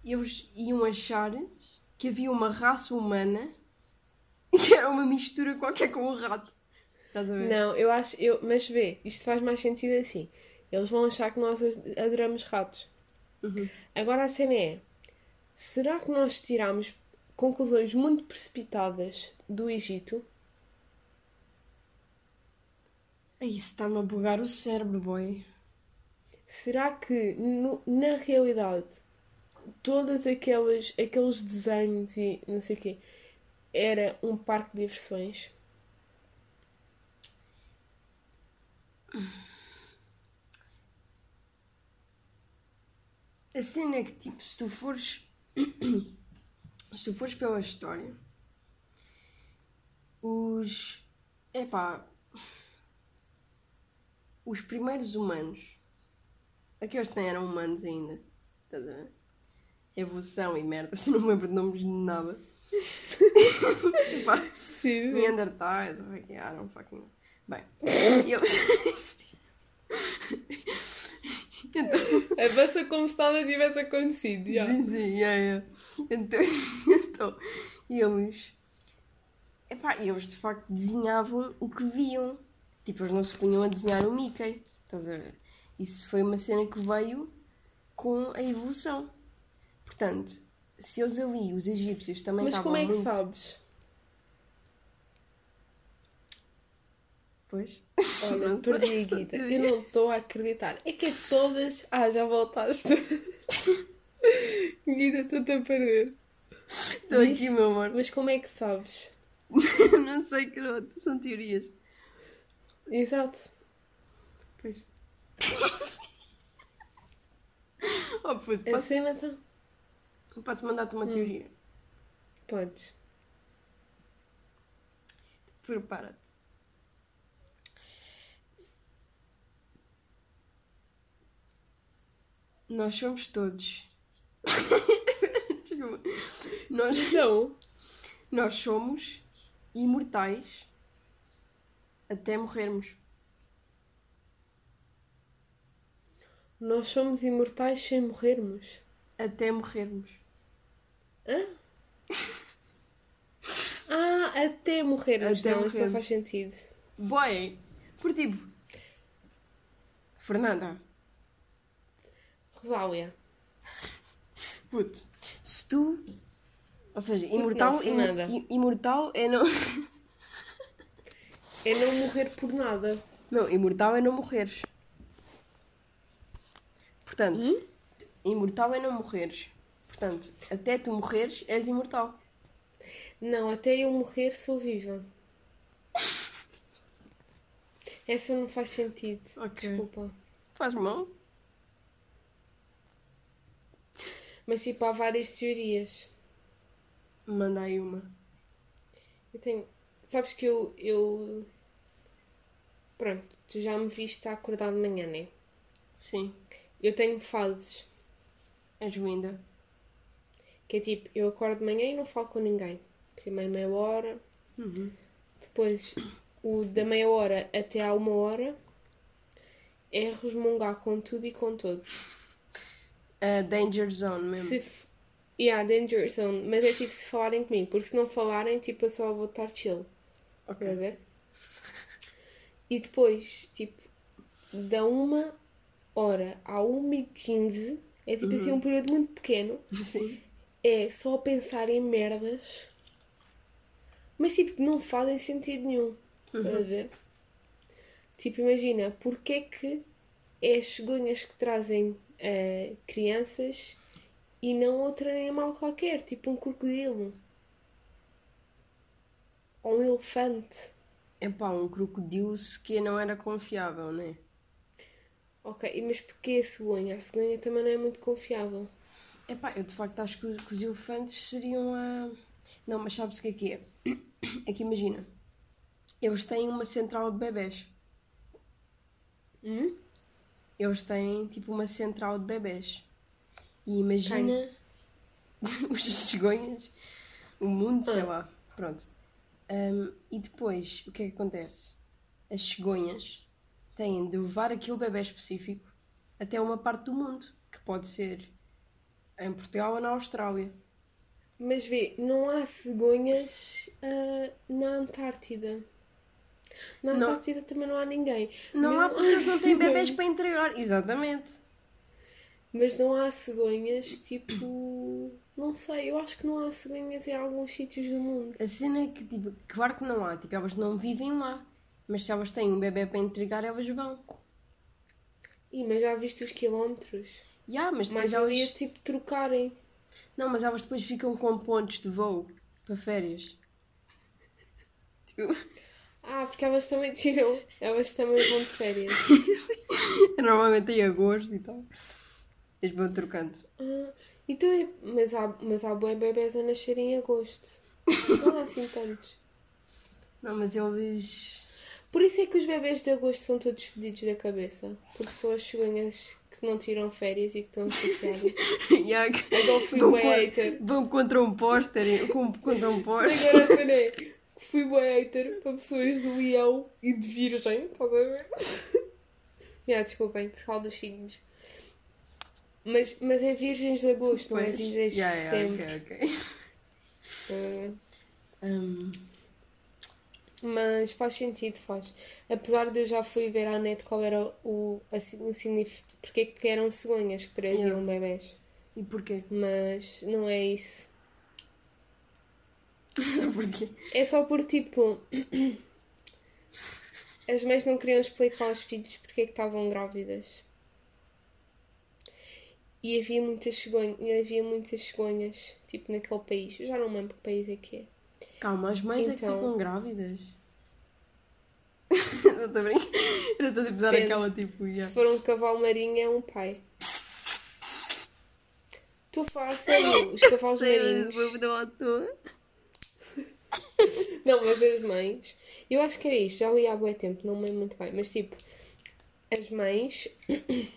Eles iam achar que havia uma raça humana que era uma mistura qualquer com um rato. Estás a ver? Não, eu acho. Eu, mas vê, isto faz mais sentido assim. Eles vão achar que nós ad- adoramos ratos. Uhum. Agora a cena é: será que nós tiramos conclusões muito precipitadas do Egito? Isso está-me a bugar o cérebro, boy. Será que no- na realidade todos aqueles, aqueles desenhos e não sei o quê era um parque de diversões? A cena é que, tipo, se tu fores. se fores pela história, os. Epá. Os primeiros humanos. Aqueles que nem eram humanos ainda. Estás a ver? Evolução e merda, se não me lembro de nomes de nada. Epá, Sim. Neandertais, que é, I don't fucking. Bem, eles. Avança como se nada tivesse acontecido. já. Sim, sim, é, é. Então, então, eles. Epá, eles de facto desenhavam o que viam. Tipo, eles não se punham a desenhar o Mickey. Estás a ver? Isso foi uma cena que veio com a evolução. Portanto, se eles ali, os egípcios, também Mas como é que muito... sabes? Pois. Olha, Não perdi a sei. Guida. Eu não estou a acreditar. É que é todas. Ah, já voltaste. Guida, estou-te a perder. Estou aqui, meu amor. Mas como é que sabes? não sei, caroto. São teorias. Exato. Pois. oh, puto, posso, cena está. posso mandar-te uma teoria? Podes. Prepara-te. Nós somos todos. Nós, Então, nós somos imortais até morrermos. nós somos imortais sem morrermos. Até morrermos. Ah, até morrermos. Até não, isto não morrermos. faz sentido. Boy! Por tipo. Fernanda, Rosália. puto, se tu. Ou seja, imortal, não, imu- imortal é não. É não morrer por nada. Não, imortal é não morreres. Portanto, Hum? imortal é não morreres. Portanto, até tu morreres, és imortal. Não, até eu morrer sou viva. Essa não faz sentido. Ok. Desculpa. Faz mal? Mas tipo, há várias teorias. Manda aí uma. Eu tenho. Sabes que eu. eu... Pronto, tu já me viste a acordar de manhã, né? Sim, Eu tenho fases. és linda. Que é tipo, eu acordo de manhã e não falo com ninguém. Primeiro meia hora, Uhum. depois o da meia hora até à uma hora é resmungar com tudo e com todos. A danger zone mesmo. Se f... Yeah, danger zone, mas é tipo se falarem comigo, porque se não falarem, tipo, eu só vou estar chill. Ok. Ver? E depois, tipo, da uma hora à uma e quinze, é tipo assim um período muito pequeno, Sim. é só pensar em merdas, mas tipo, que não fazem sentido nenhum. A ver? Tipo, imagina, porque é que é as cegonhas que trazem eh, crianças e não outro animal qualquer, tipo um crocodilo ou um elefante? Epá, um crocodilo que não era confiável, né? Ok, mas porquê a cegonha? A cegonha também não é muito confiável. Epá, eu de facto acho que, os- que os elefantes seriam a. Não, mas sabes o que é que é? É que imagina, eles têm uma central de bebés. Hum? Eles têm tipo uma central de bebés. E imagina. os cegonhas, o mundo, sei Ah. lá. Pronto. Ahm, e depois, o que é que acontece? As cegonhas têm de levar aquele bebê específico até uma parte do mundo, que pode ser em Portugal ou na Austrália. Mas vê, não há cegonhas ah, na Antártida. Na Não. Antártida também não há ninguém. Não Mesmo- há porque eles não têm bebés para entregar. Exatamente. Mas não há cegonhas tipo. Não sei, eu acho que não há cegonhas em alguns sítios do mundo. A cena é que, tipo, claro que não há. Tipo, elas não vivem lá. Mas se elas têm um bebê para entregar, elas vão. Ih, mas já viste os quilómetros? Já, mas depois Mas elas... ia tipo trocarem. Não, mas elas depois ficam com pontos de voo para férias. Tipo, Ah, porque elas também tiram. Elas também vão de férias. normalmente em agosto e tal. Eles vão trocando. Ah, então, é- mas há, mas há bué bebés a nascer em agosto. Não há assim tantos. Não, mas eles. Por isso é que os bebés de agosto são todos fedidos da cabeça. Porque são as cegonhas que não tiram férias e que estão chateadas. Que- Agora fui con- hater. vão contra um póster. Contra um póster. Agora. Fui bué hater para pessoas de leão e de virgem. Estás a ver? Já, desculpem, pessoal dos signos. Mas, mas é virgens de agosto, não é Pois. virgens de Já, já, setembro. ok, ok. Ah, Hum, Mas faz sentido, faz. Apesar de eu já fui ver à net qual era o, assim, o significado. Porque é que eram cegonhas que traziam Yeah. bebés. e porquê? Mas não é isso. porquê? É só por tipo. As mães não queriam explicar aos filhos porque é que estavam grávidas. E havia muitas cegonhas, havia muitas cegonhas, tipo naquele país. Eu já não lembro que país é que é. Calma, as mães é Então. que ficam grávidas. Não estou a brincar. Eu estou a tipo, dar Depende. aquela tipo. Se já. for um cavalo marinho, é um pai. Estou a falar a sério. Os cavalos marinhos. Não mas as mães. Eu acho que era isto, já li há bué tempo, não me lembro muito bem. Mas tipo, as mães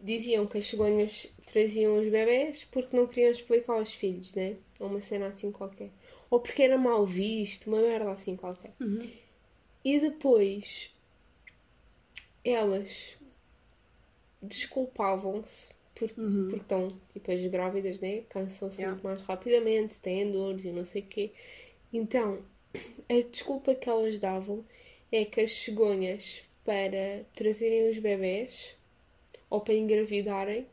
diziam que as cegonhas traziam os bebés porque não queriam explicar aos filhos, né? Ou uma cena assim qualquer. Ou porque era mal visto, uma merda assim qualquer. E depois elas desculpavam-se por, Uhum. porque estão tipo as grávidas, né? Cansam-se Yeah. muito mais rapidamente, têm dores e não sei o quê. Então, a desculpa que elas davam é que as cegonhas para trazerem os bebés ou para engravidarem,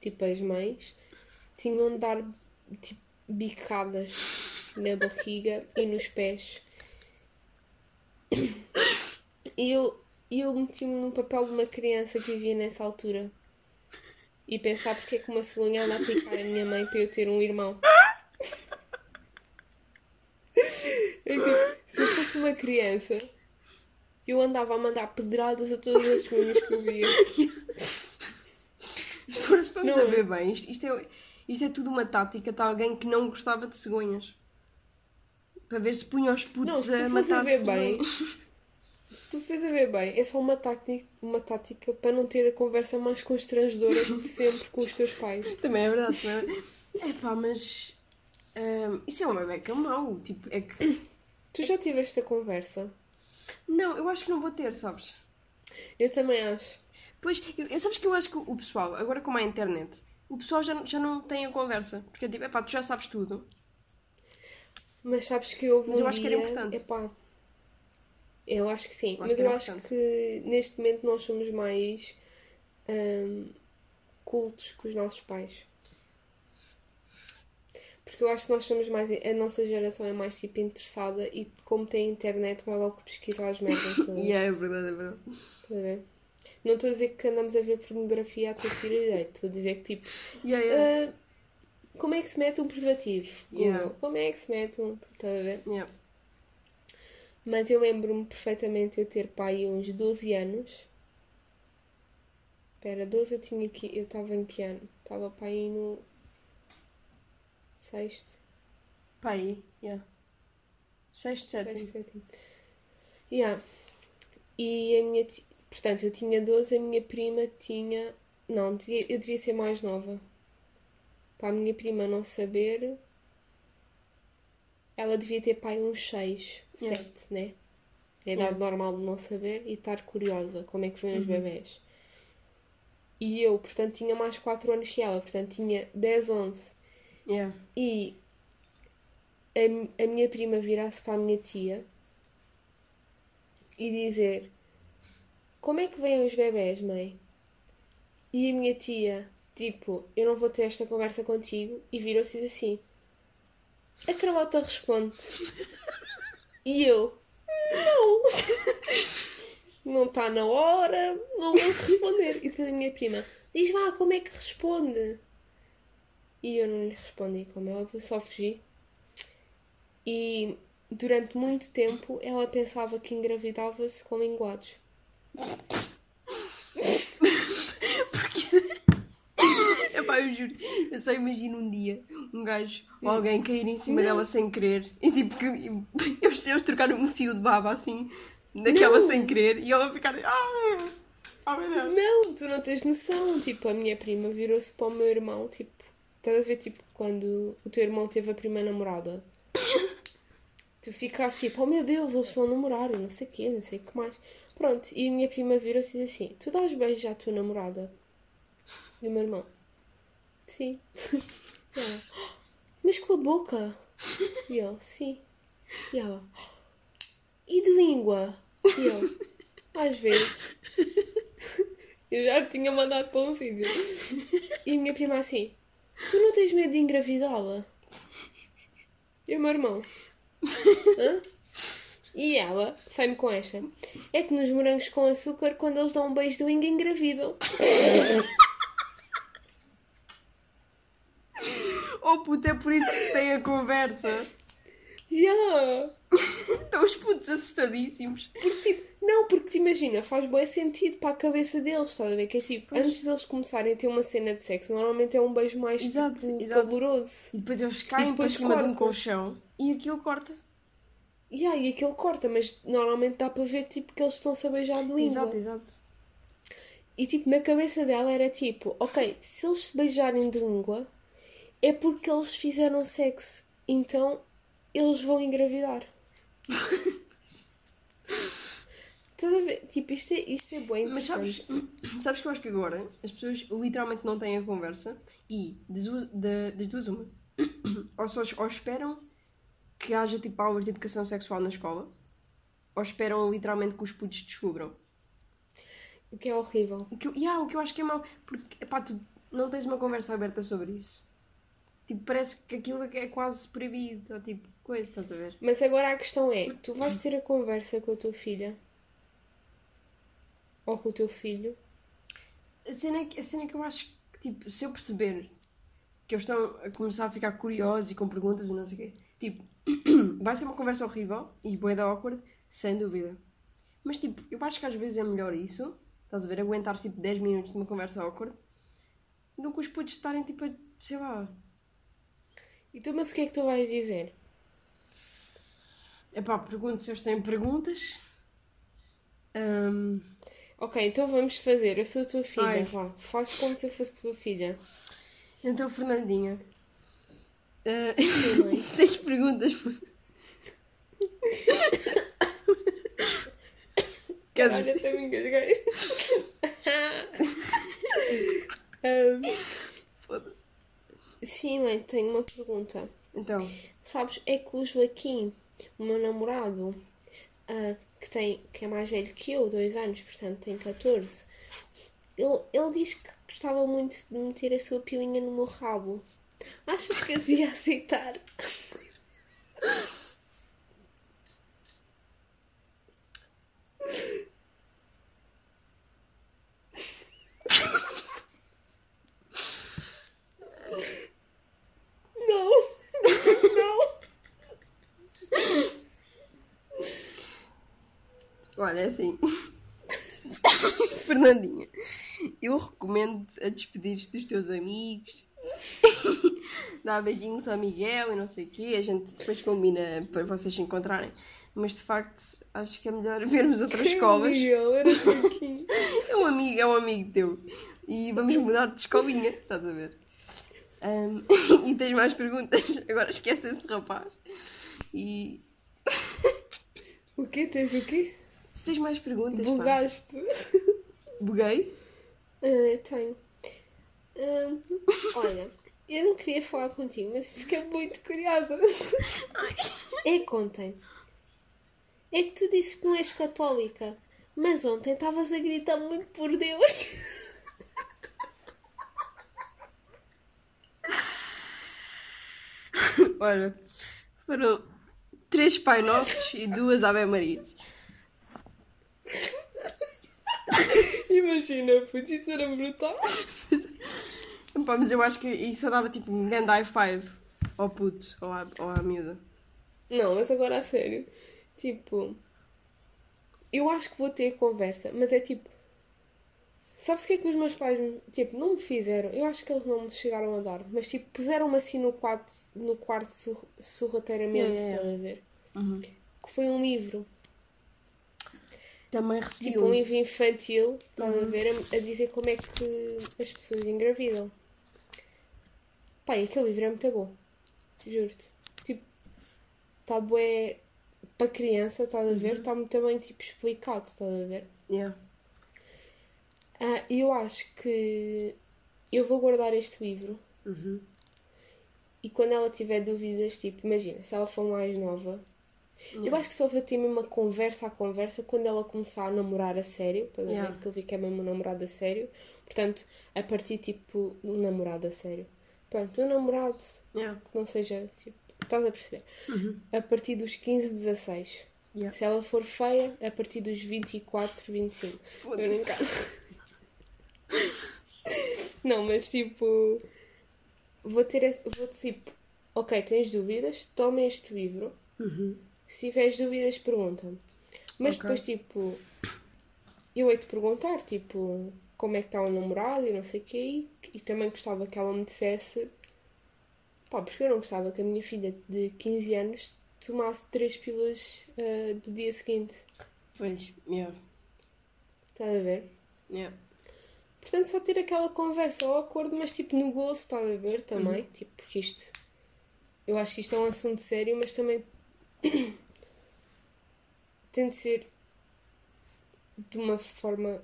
tipo as mães, tinham de dar tipo, bicadas na barriga e nos pés. E eu, e eu meti-me no papel de uma criança que vivia nessa altura. E pensar porque é que uma cegonha anda a picar a minha mãe para eu ter um irmão. É tipo, se eu fosse uma criança, eu andava a mandar pedradas a todas as cegonhas que eu via. Se for se formos Não ver bem, isto, isto é, isto é tudo uma tática de alguém que não gostava de cegonhas. Para ver se punha os putos Não, se a fores a matar ver bem. Se tu fez a ver bem, é só uma tática, uma tática para não ter a conversa mais constrangedora de sempre com os teus pais. Também é verdade. Também é verdade. Epá, mas... hum, isso é uma beca mau. Tipo, é que... Tu já tiveste a conversa? Não, eu acho que não vou ter, sabes? Eu também acho. Pois, eu, eu- sabes que eu acho que o pessoal, agora como há internet, o pessoal já, já não tem a conversa. Porque é tipo, epá, tu já sabes tudo. Mas sabes que houve Mas um eu acho que era importante. Epá, eu acho que sim. Eu mas que eu acho que neste momento nós somos mais hum, cultos que os nossos pais. Porque eu acho que nós somos mais. A nossa geração é mais tipo interessada e como tem internet vai logo pesquisar as merdas todas. E é verdade, é verdade. A ver? Não estou a dizer que andamos a ver pornografia a ter tiro direito. Estou a dizer que tipo. Yeah, yeah. ah, como é que se mete um preservativo? Yeah. Como é que se mete um. Estás a ver? Yeah. Mas eu lembro-me perfeitamente eu ter pai uns 12 anos. Espera, 12 eu tinha que. Eu estava em que ano? Estava pai no. Sexto. Pá, aí, yeah. Sexto, sétimo. Sexto, sétimo. Yeah. E a minha. ti- Portanto, eu tinha 12, a minha prima tinha. Não, eu devia ser mais nova. para a minha prima não saber, ela devia ter pai uns 6, Yeah. 7, né? É a idade normal de não saber e estar curiosa como é que vêm os bebés. E eu, portanto, tinha mais 4 anos que ela, portanto, tinha 10, 11. Yeah. E a, a minha prima virar-se para a minha tia e dizer: Como é que vêm os bebés, mãe? E a minha tia, tipo, eu não vou ter esta conversa contigo, e virou-se assim: A Carlota responde. E eu: Não! Não está na hora, não vou responder. E depois a minha prima: Diz lá, como é que responde? E eu não lhe respondi, como é óbvio, só fugi. E durante muito tempo ela pensava que engravidava-se com linguados. Epá, eu juro, eu só imagino um dia um gajo ou alguém cair em cima dela sem querer e tipo que eles, eles trocaram um fio de baba assim naquela Não. sem querer e ela ficar ah, oh meu Deus. Não, tu não tens noção. Tipo, a minha prima virou-se para o meu irmão, tipo, estás a ver, tipo, quando o teu irmão teve a primeira namorada. Tu ficaste tipo, oh meu Deus, eles estão a namorar e não sei o quê, não sei o que mais. Pronto, e a minha prima virou-se e disse assim: Tu dás beijos à tua namorada? E o meu irmão: Sim. Ela: Mas com a boca? E eu: Sim. E ela: E de língua? E eu: Às vezes. Eu já tinha mandado para um sítio. E minha prima assim: Tu não tens medo de engravidá-la? E o meu irmão: Hã? E ela sai-me com esta: É que nos morangos com açúcar, quando eles dão um beijo de língua, engravidam. Oh puta, é por isso que tem a conversa. Yeah! Estão os putos assustadíssimos. Porque, tipo, não, porque te imagina, faz bem sentido para a cabeça deles, estás a ver? Que é tipo, Pois. antes deles começarem a ter uma cena de sexo, normalmente é um beijo mais Exato, tipo exato. caloroso. E depois eles caem depois para cima de um corta. colchão e aquilo corta. E aí aquele corta, mas normalmente dá para ver tipo que eles estão-se a beijar de língua. Exato, exato. E tipo, na cabeça dela era tipo, ok, se eles se beijarem de língua é porque eles fizeram sexo. Então eles vão engravidar. Estás a ver? Tipo, isto é, isto é bem Mas sabes, sabes que eu acho que agora as pessoas literalmente não têm a conversa e das, duas- da- das duas uma. Ou, só, ou esperam que haja tipo aulas de educação sexual na escola, ou esperam literalmente que os putos descubram. O que é horrível. O que, eu, yeah, o que eu acho que é mau, porque epá, tu não tens uma conversa aberta sobre isso. Tipo, parece que aquilo é quase proibido, ou tipo, coisa, estás a ver? Mas agora a questão é, tu vais ter a conversa com a tua filha? Ou com o teu filho? A cena, é que- a cena é que eu acho que, tipo, se eu perceber que eles estão a começar a ficar curiosos e com perguntas e não sei o quê, tipo, vai ser uma conversa horrível e boa da awkward, sem dúvida. Mas, tipo, eu acho que às vezes é melhor isso, estás a ver, aguentar, tipo, 10 minutos de uma conversa awkward, do que os putos estarem, tipo, a, sei lá, E tu, mas o que é que tu vais dizer? epá, pergunto se eles têm perguntas. Ahm, Ok, então vamos fazer. Eu sou a tua filha. Ai. Vá, faz como se eu fosse tua filha. então, Fernandinha, se tens perguntas... Queres Olha, até me engasguei. Ahm, Foda-se. Sim, mãe, tenho uma pergunta. Então, Sabes, é que o Joaquim, o meu namorado, ah, que, tem, que é mais velho que eu, dois anos, portanto tem 14, ele, ele diz que gostava muito de meter a sua pilinha no meu rabo. Achas que eu devia aceitar? Não, não. Olha, é assim. Fernandinha, eu recomendo a despedir-te dos teus amigos. Dá beijinhos ao Miguel e não sei o quê. A gente depois combina para vocês se encontrarem. Mas de facto, acho que é melhor vermos outras escolas. Miguel, era. É um amigo, é um amigo teu. E vamos mudar de escolinha, estás a ver? Ahm, e tens mais perguntas? Agora esquece esse rapaz. E. O quê? Tens o quê? Se tens mais perguntas. pá. Bugaste. Buguei? Ah, tenho. Ah, olha, eu não queria falar contigo, mas fiquei muito curiosa. É, contem. É que tu dizes que não és católica, mas ontem estavas a gritar muito por Deus. Olha, foram três Pai Nossos e duas Ave Marias. Imagina, putz, isso era brutal. Pá, mas eu acho que isso dava tipo um grande high five ao puto ou à, ou à miúda. Não, mas agora a sério. Tipo, eu acho que vou ter conversa, mas é tipo. Sabes o que é que os meus pais, tipo, não me fizeram? Eu acho que eles não me chegaram a dar, mas tipo, puseram-me assim no quarto, no quarto sur- sorrateiramente, Yeah, yeah, estás a ver? Que foi um livro, Também recebi tipo, um livro infantil, estás a ver? A, a dizer como é que as pessoas engravidam. Pá, e aquele livro é muito bom, juro-te. Tipo, está bué para criança, estás a ver? Está muito bem, tipo, explicado, estás a ver? Yeah. Ah, eu acho que eu vou guardar este livro Uhum. e quando ela tiver dúvidas, tipo, imagina, se ela for mais nova, eu acho que só vou ter mesmo uma conversa a conversa quando ela começar a namorar a sério, estás a ver? Yeah. Que eu vi que é mesmo um namorado a sério, portanto, a partir tipo, um namorado a sério. Pronto, um namorado Yeah. que não seja, tipo, estás a perceber? Uhum. A partir dos 15, 16. Yeah. Se ela for feia, a partir dos 24, 25. Estou a brincar. Não, mas tipo. Vou ter. Vou tipo. Ok, tens dúvidas? Toma este livro. Uhum. Se tiveres dúvidas, pergunta-me. Mas Ok. depois, tipo. Eu hei de perguntar, tipo. Como é que está o namorado e não sei o quê. E, e também gostava que ela me dissesse. Pá, porque eu não gostava que a minha filha de 15 anos tomasse três pilas ah, do dia seguinte. Pois, yeah. Estás a ver? Yeah. Portanto, só ter aquela conversa ao acordo, mas tipo no gozo, estás a ver também. Uhum. Tipo, porque isto. Eu acho que isto é um assunto sério, mas também. tem de ser. de uma forma.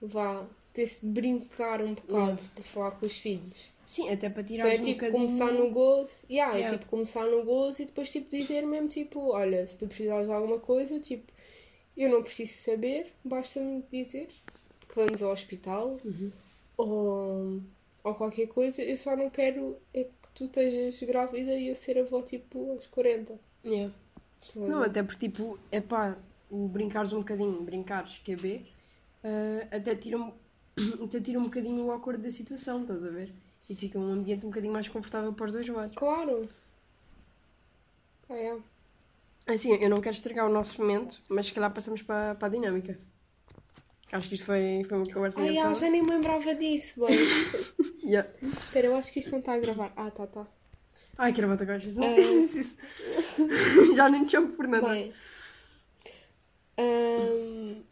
vá. tem-se de brincar um bocado para falar com os filhos. Sim, até para tirar Então é um tipo bocadinho... começar no gozo. Yeah, Yeah. É tipo começar no gozo e depois tipo dizer mesmo tipo, olha, se tu precisares de alguma coisa, tipo, eu não preciso saber, basta-me dizer que vamos ao hospital Uhum. ou, ou qualquer coisa, eu só não quero é que tu estejas grávida e eu ser avó tipo aos 40. Yeah. A Não, até porque tipo, é pá, brincares um bocadinho, brincares que é B, eh, até tira um, até tira um bocadinho o acordo da situação, estás a ver? E fica um ambiente um bocadinho mais confortável para os dois lados. Claro. Ah, é. Assim, eu não quero estragar o nosso momento, mas se calhar passamos para, para a dinâmica. Acho que isto foi, foi uma conversa Ai, ah, engraçada. já nem me lembrava disso, bem. Yeah. Espera, eu acho que isto não está a gravar. Ah, tá, tá. Ai, que bota agora, isso não Ah. isso. Já nem te chamo por nada. Bem, hum,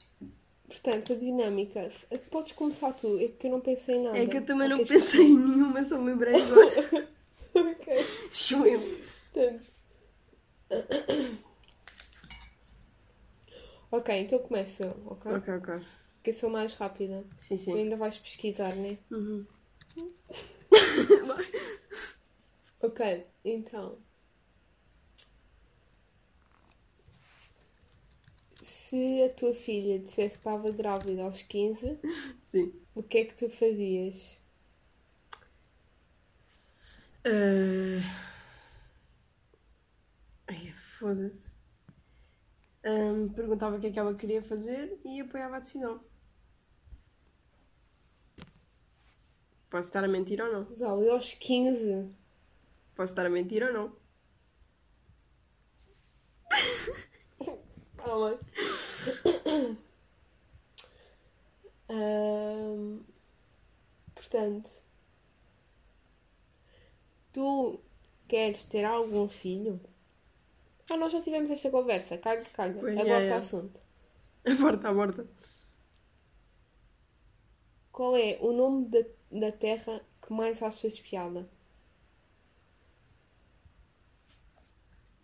portanto, a dinâmica. Podes começar tu, é porque eu não pensei em nada. É que eu também não pensei em nenhuma, só me lembrei agora. que- ok. Portanto. Ok, então começo eu, ok? Ok, ok. Porque eu sou mais rápida. Sim, Tu sim. ainda vais pesquisar, né? Uhum. Ok, então. Se a tua filha dissesse que estava grávida aos 15, Sim. o que é que tu fazias? Eh, Ai, foda-se. Ahm, perguntava o que é que ela queria fazer e apoiava a decisão. Posso estar a mentir ou não? Zal, eu aos 15. Posso estar a mentir ou não? Ah, mãe. Ahm, portanto, tu queres ter algum filho? Ah, nós já tivemos esta conversa. Caga, caga. Pois, Aborta já, o já. assunto. Aborta, aborta. Qual é o nome da, da terra que mais achas piada?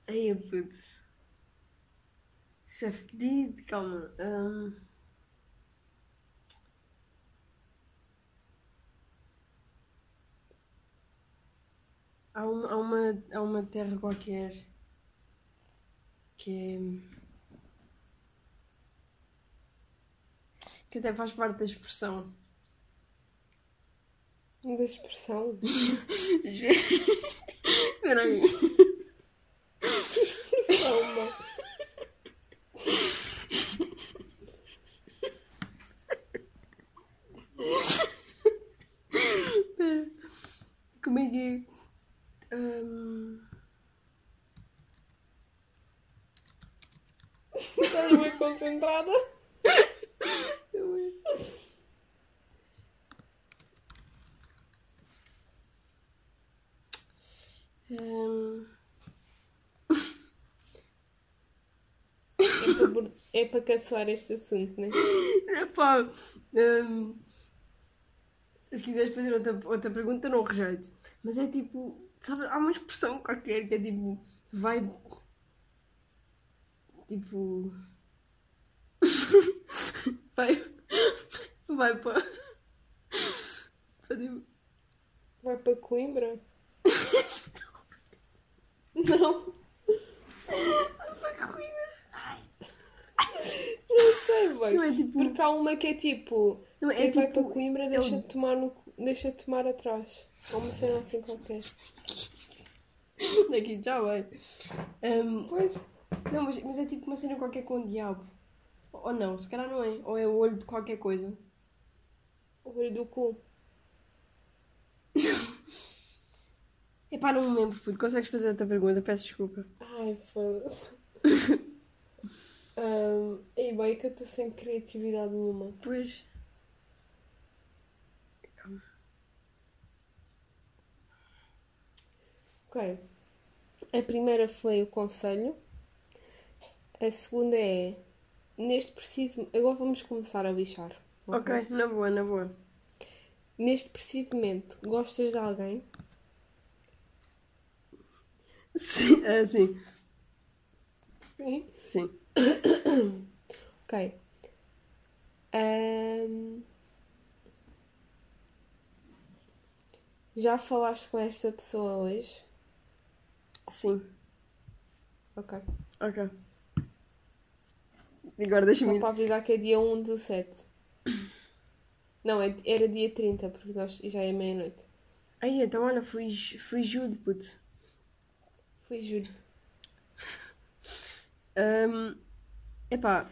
Ai, putz. Isso é fedido, calma. Hum. Há uma, há, uma, há uma terra qualquer que é. que até faz parte da expressão. Da expressão? Espera aí. Espera. Como é que é? Estás bem concentrada? eu Hum, É para, é para cancelar este assunto, né? Epá, hum, se quiseres fazer outra, outra pergunta, não rejeito. Mas é tipo, sabe, há uma expressão qualquer que é tipo, vai. Tipo. vai. Vai para. para tipo. Vai para Coimbra? Não, não sei, vai. Não é tipo. Porque há uma que é tipo, Não, é quem vai tipo. para Coimbra deixa de tomar, no, deixa de tomar atrás. Há uma cena assim qualquer. Daqui já vai. Hum, Pois. não, mas, mas é tipo uma cena qualquer com o diabo. Ou não, se calhar não é. Ou é o olho de qualquer coisa. O olho do cu. Epá, não me lembro, puto. Consegues fazer outra pergunta? Peço desculpa. Ai, foda-se. um, e bem que eu estou sem criatividade nenhuma. Pois. Calma. Ok. A primeira foi o conselho. A segunda é neste preciso. Agora vamos começar a bichar. Ok, na boa, na boa. Neste preciso momento, gostas de alguém? Sim, é sim. Sim. Sim. Ok. Ahm, Já falaste com esta pessoa hoje? Sim. Ok. Ok. Agora deixa-me Só para avisar que é dia 1 do 7. Não, é- era dia 30, porque nós, já é meia-noite. Aí, então olha, fui, fui julho, puto. Foi julho. Hum, epá,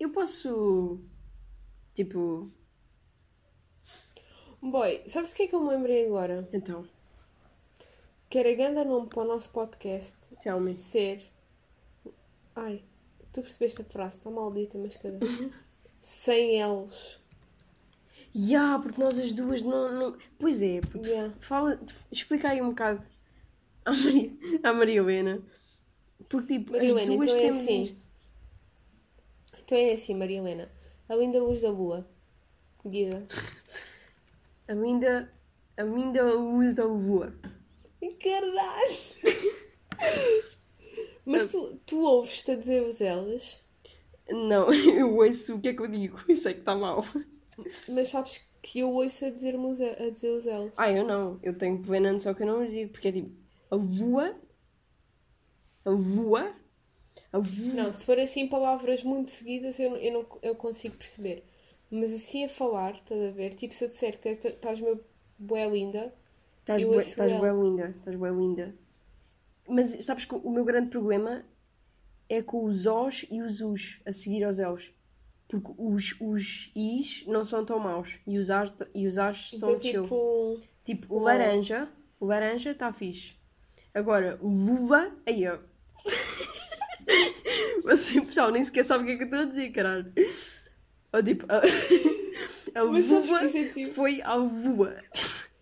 eu posso. Tipo. Boy, sabes o que é que eu me lembrei agora? Então, Que era grande nome para o nosso podcast tell me. ser. Ai, tu percebeste a frase, está maldita, mas cadê? Sem eles. Ya, porque nós as duas não. não... Pois é. Yeah. Fala, explica aí um bocado à Maria, à Maria Helena. Porque, tipo, Maria Helena, então é assim. isto. Então é assim, Maria Helena. A linda luz da lua. Guida. A linda, a linda luz da lua. Caralho! Mas tu, tu ouves-te a dizer os elas, Não, eu ouço o que é que eu digo. Isso é que está mal. mas sabes que eu ouço a dizer, a dizer os elas. Ah, eu não. Eu tenho plena noção que eu não os digo. Porque é tipo, a lua. A lua. A lua. Não, se for assim palavras muito seguidas eu, eu, não, eu consigo perceber. Mas assim a falar, estás a ver? Tipo, se eu disser que estás meu bué linda, Estás bué- bem linda. Estás bem linda. Mas sabes que o meu grande problema é com os Os e os Us a seguir aos Elos. Porque os, os Is não são tão maus. E os As, e os as são então tipo. Tipo, o laranja, o laranja está fixe. Agora, lula, aí ó. Você, pessoal, nem sequer sabe o que é que eu estou a dizer, caralho. Ou tipo, a, a é tipo. foi à lua.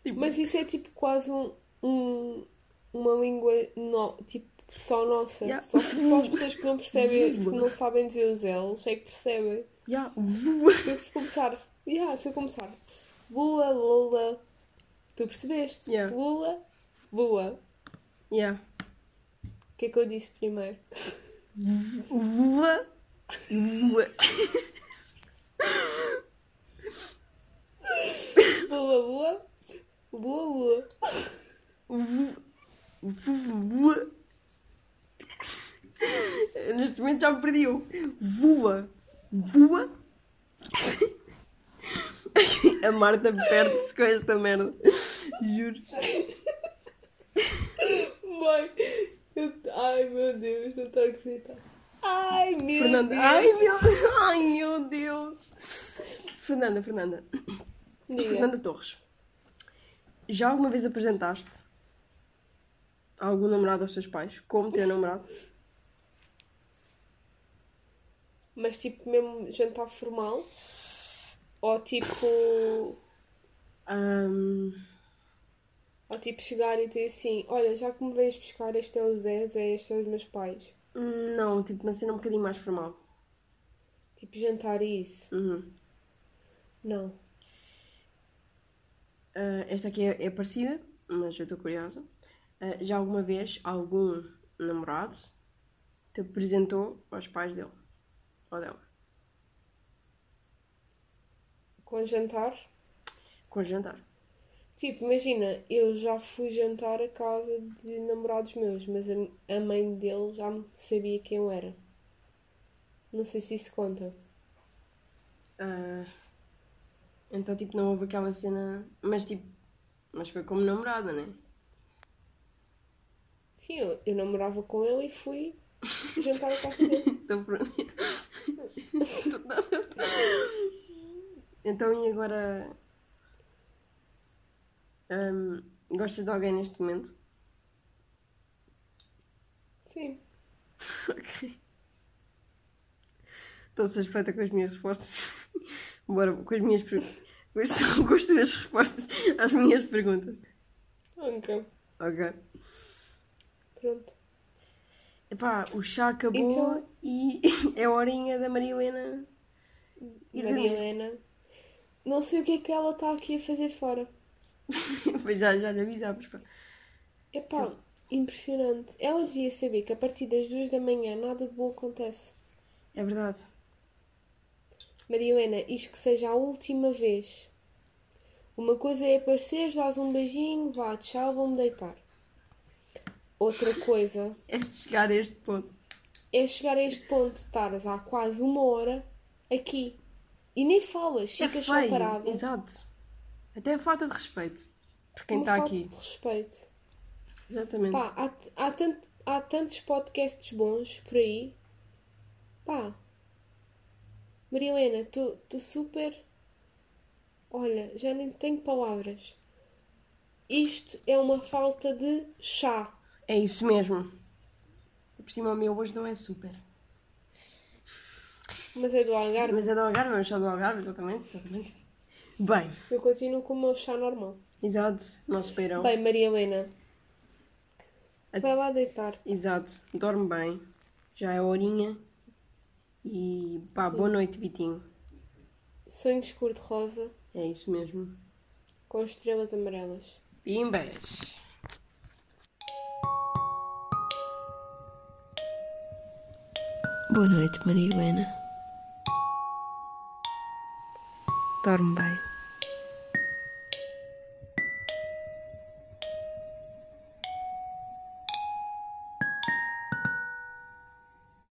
Tipo, Mas isso é tipo quase um, um- uma língua no, tipo só nossa. Yeah. Só, só as pessoas que não percebem, que não sabem dizer os L's é que percebem. lua. Eu se começar, yeah, se eu começar Lua, Lula, Tu percebeste? Yeah. Lula, Lua. Yeah. O que é que eu disse primeiro? Lua. Lua. Lua, Lua. Lua, Lua. Voa. Neste momento já me perdi. Voa. Voa. A Marta perde-se com esta merda. Juro. Mãe, eu... ai meu Deus, não estou a acreditar. Ai meu Fernanda. Deus. Ai meu, ai meu Deus. Fernanda, Fernanda. Diga. Fernanda Torres. Já alguma vez apresentaste algum namorado aos teus pais? Como teu namorado? Mas tipo mesmo jantar formal? Ou tipo. Ahm, Ou tipo chegar e dizer assim, olha, já que me vens buscar, este é o Zé, Zé, este é os meus pais. não, tipo uma cena um bocadinho mais formal. Tipo jantar e isso. Uhum. Não. Ah, esta aqui é, é parecida, mas eu estou curiosa. Ah, já alguma vez algum namorado te apresentou aos pais dele? Ou dela? Com jantar? Com jantar. Tipo, imagina, eu já fui jantar a casa de namorados meus, mas a, mãe dele já sabia quem eu era. Não sei se isso conta. Ah, então, tipo, não houve aquela cena. Mas, tipo, mas foi como namorada, né? Sim, eu, eu namorava com ele e fui jantar a casa dele. Então, pronto. Estás a- Então, e agora. Ahm, gostas de alguém neste momento? Sim. Ok. Estou suspeita com as minhas respostas. Bora, com as minhas per- com as, tuas respostas às minhas perguntas. Ok. Ok. Pronto. Epá, o chá acabou Então- e é a horinha da Maria Helena Maria. Helena. Não sei o que é que ela está aqui a fazer fora. Já, já lhe avisámos. pá. Epá, impressionante. Ela devia saber que a partir das duas da manhã nada de bom acontece. É verdade. Maria Helena, isto que seja a última vez. Uma coisa é aparecer, dás um beijinho, vá, tchau, vou-me deitar. Outra coisa É chegar a este ponto. é chegar a este ponto estares há quase uma hora aqui e nem falas, É ficas só feio. parada. Exato. Até falta de respeito. Por quem está falta aqui. de respeito. Exatamente. Pá, há, há, tant- há tantos podcasts bons por aí. Pá. Maria Helena, tu, tu super. Olha, já nem tenho palavras. Isto é uma falta de chá. É isso mesmo. Por cima o meu hoje não é super. Mas é do Algarve. Mas é do Algarve, é um chá do Algarve, exatamente. exatamente. Bem, Eu continuo com o meu chá normal. exato. Nosso beirão. Bem, Maria Helena. A- Vai lá deitar. Exato. Dorme bem. Já é horinha. E pá, boa noite, Vitinho. Sonhos cor-de-rosa É isso mesmo. com estrelas amarelas. Pimbas. Boa noite, Maria Helena. Stormby.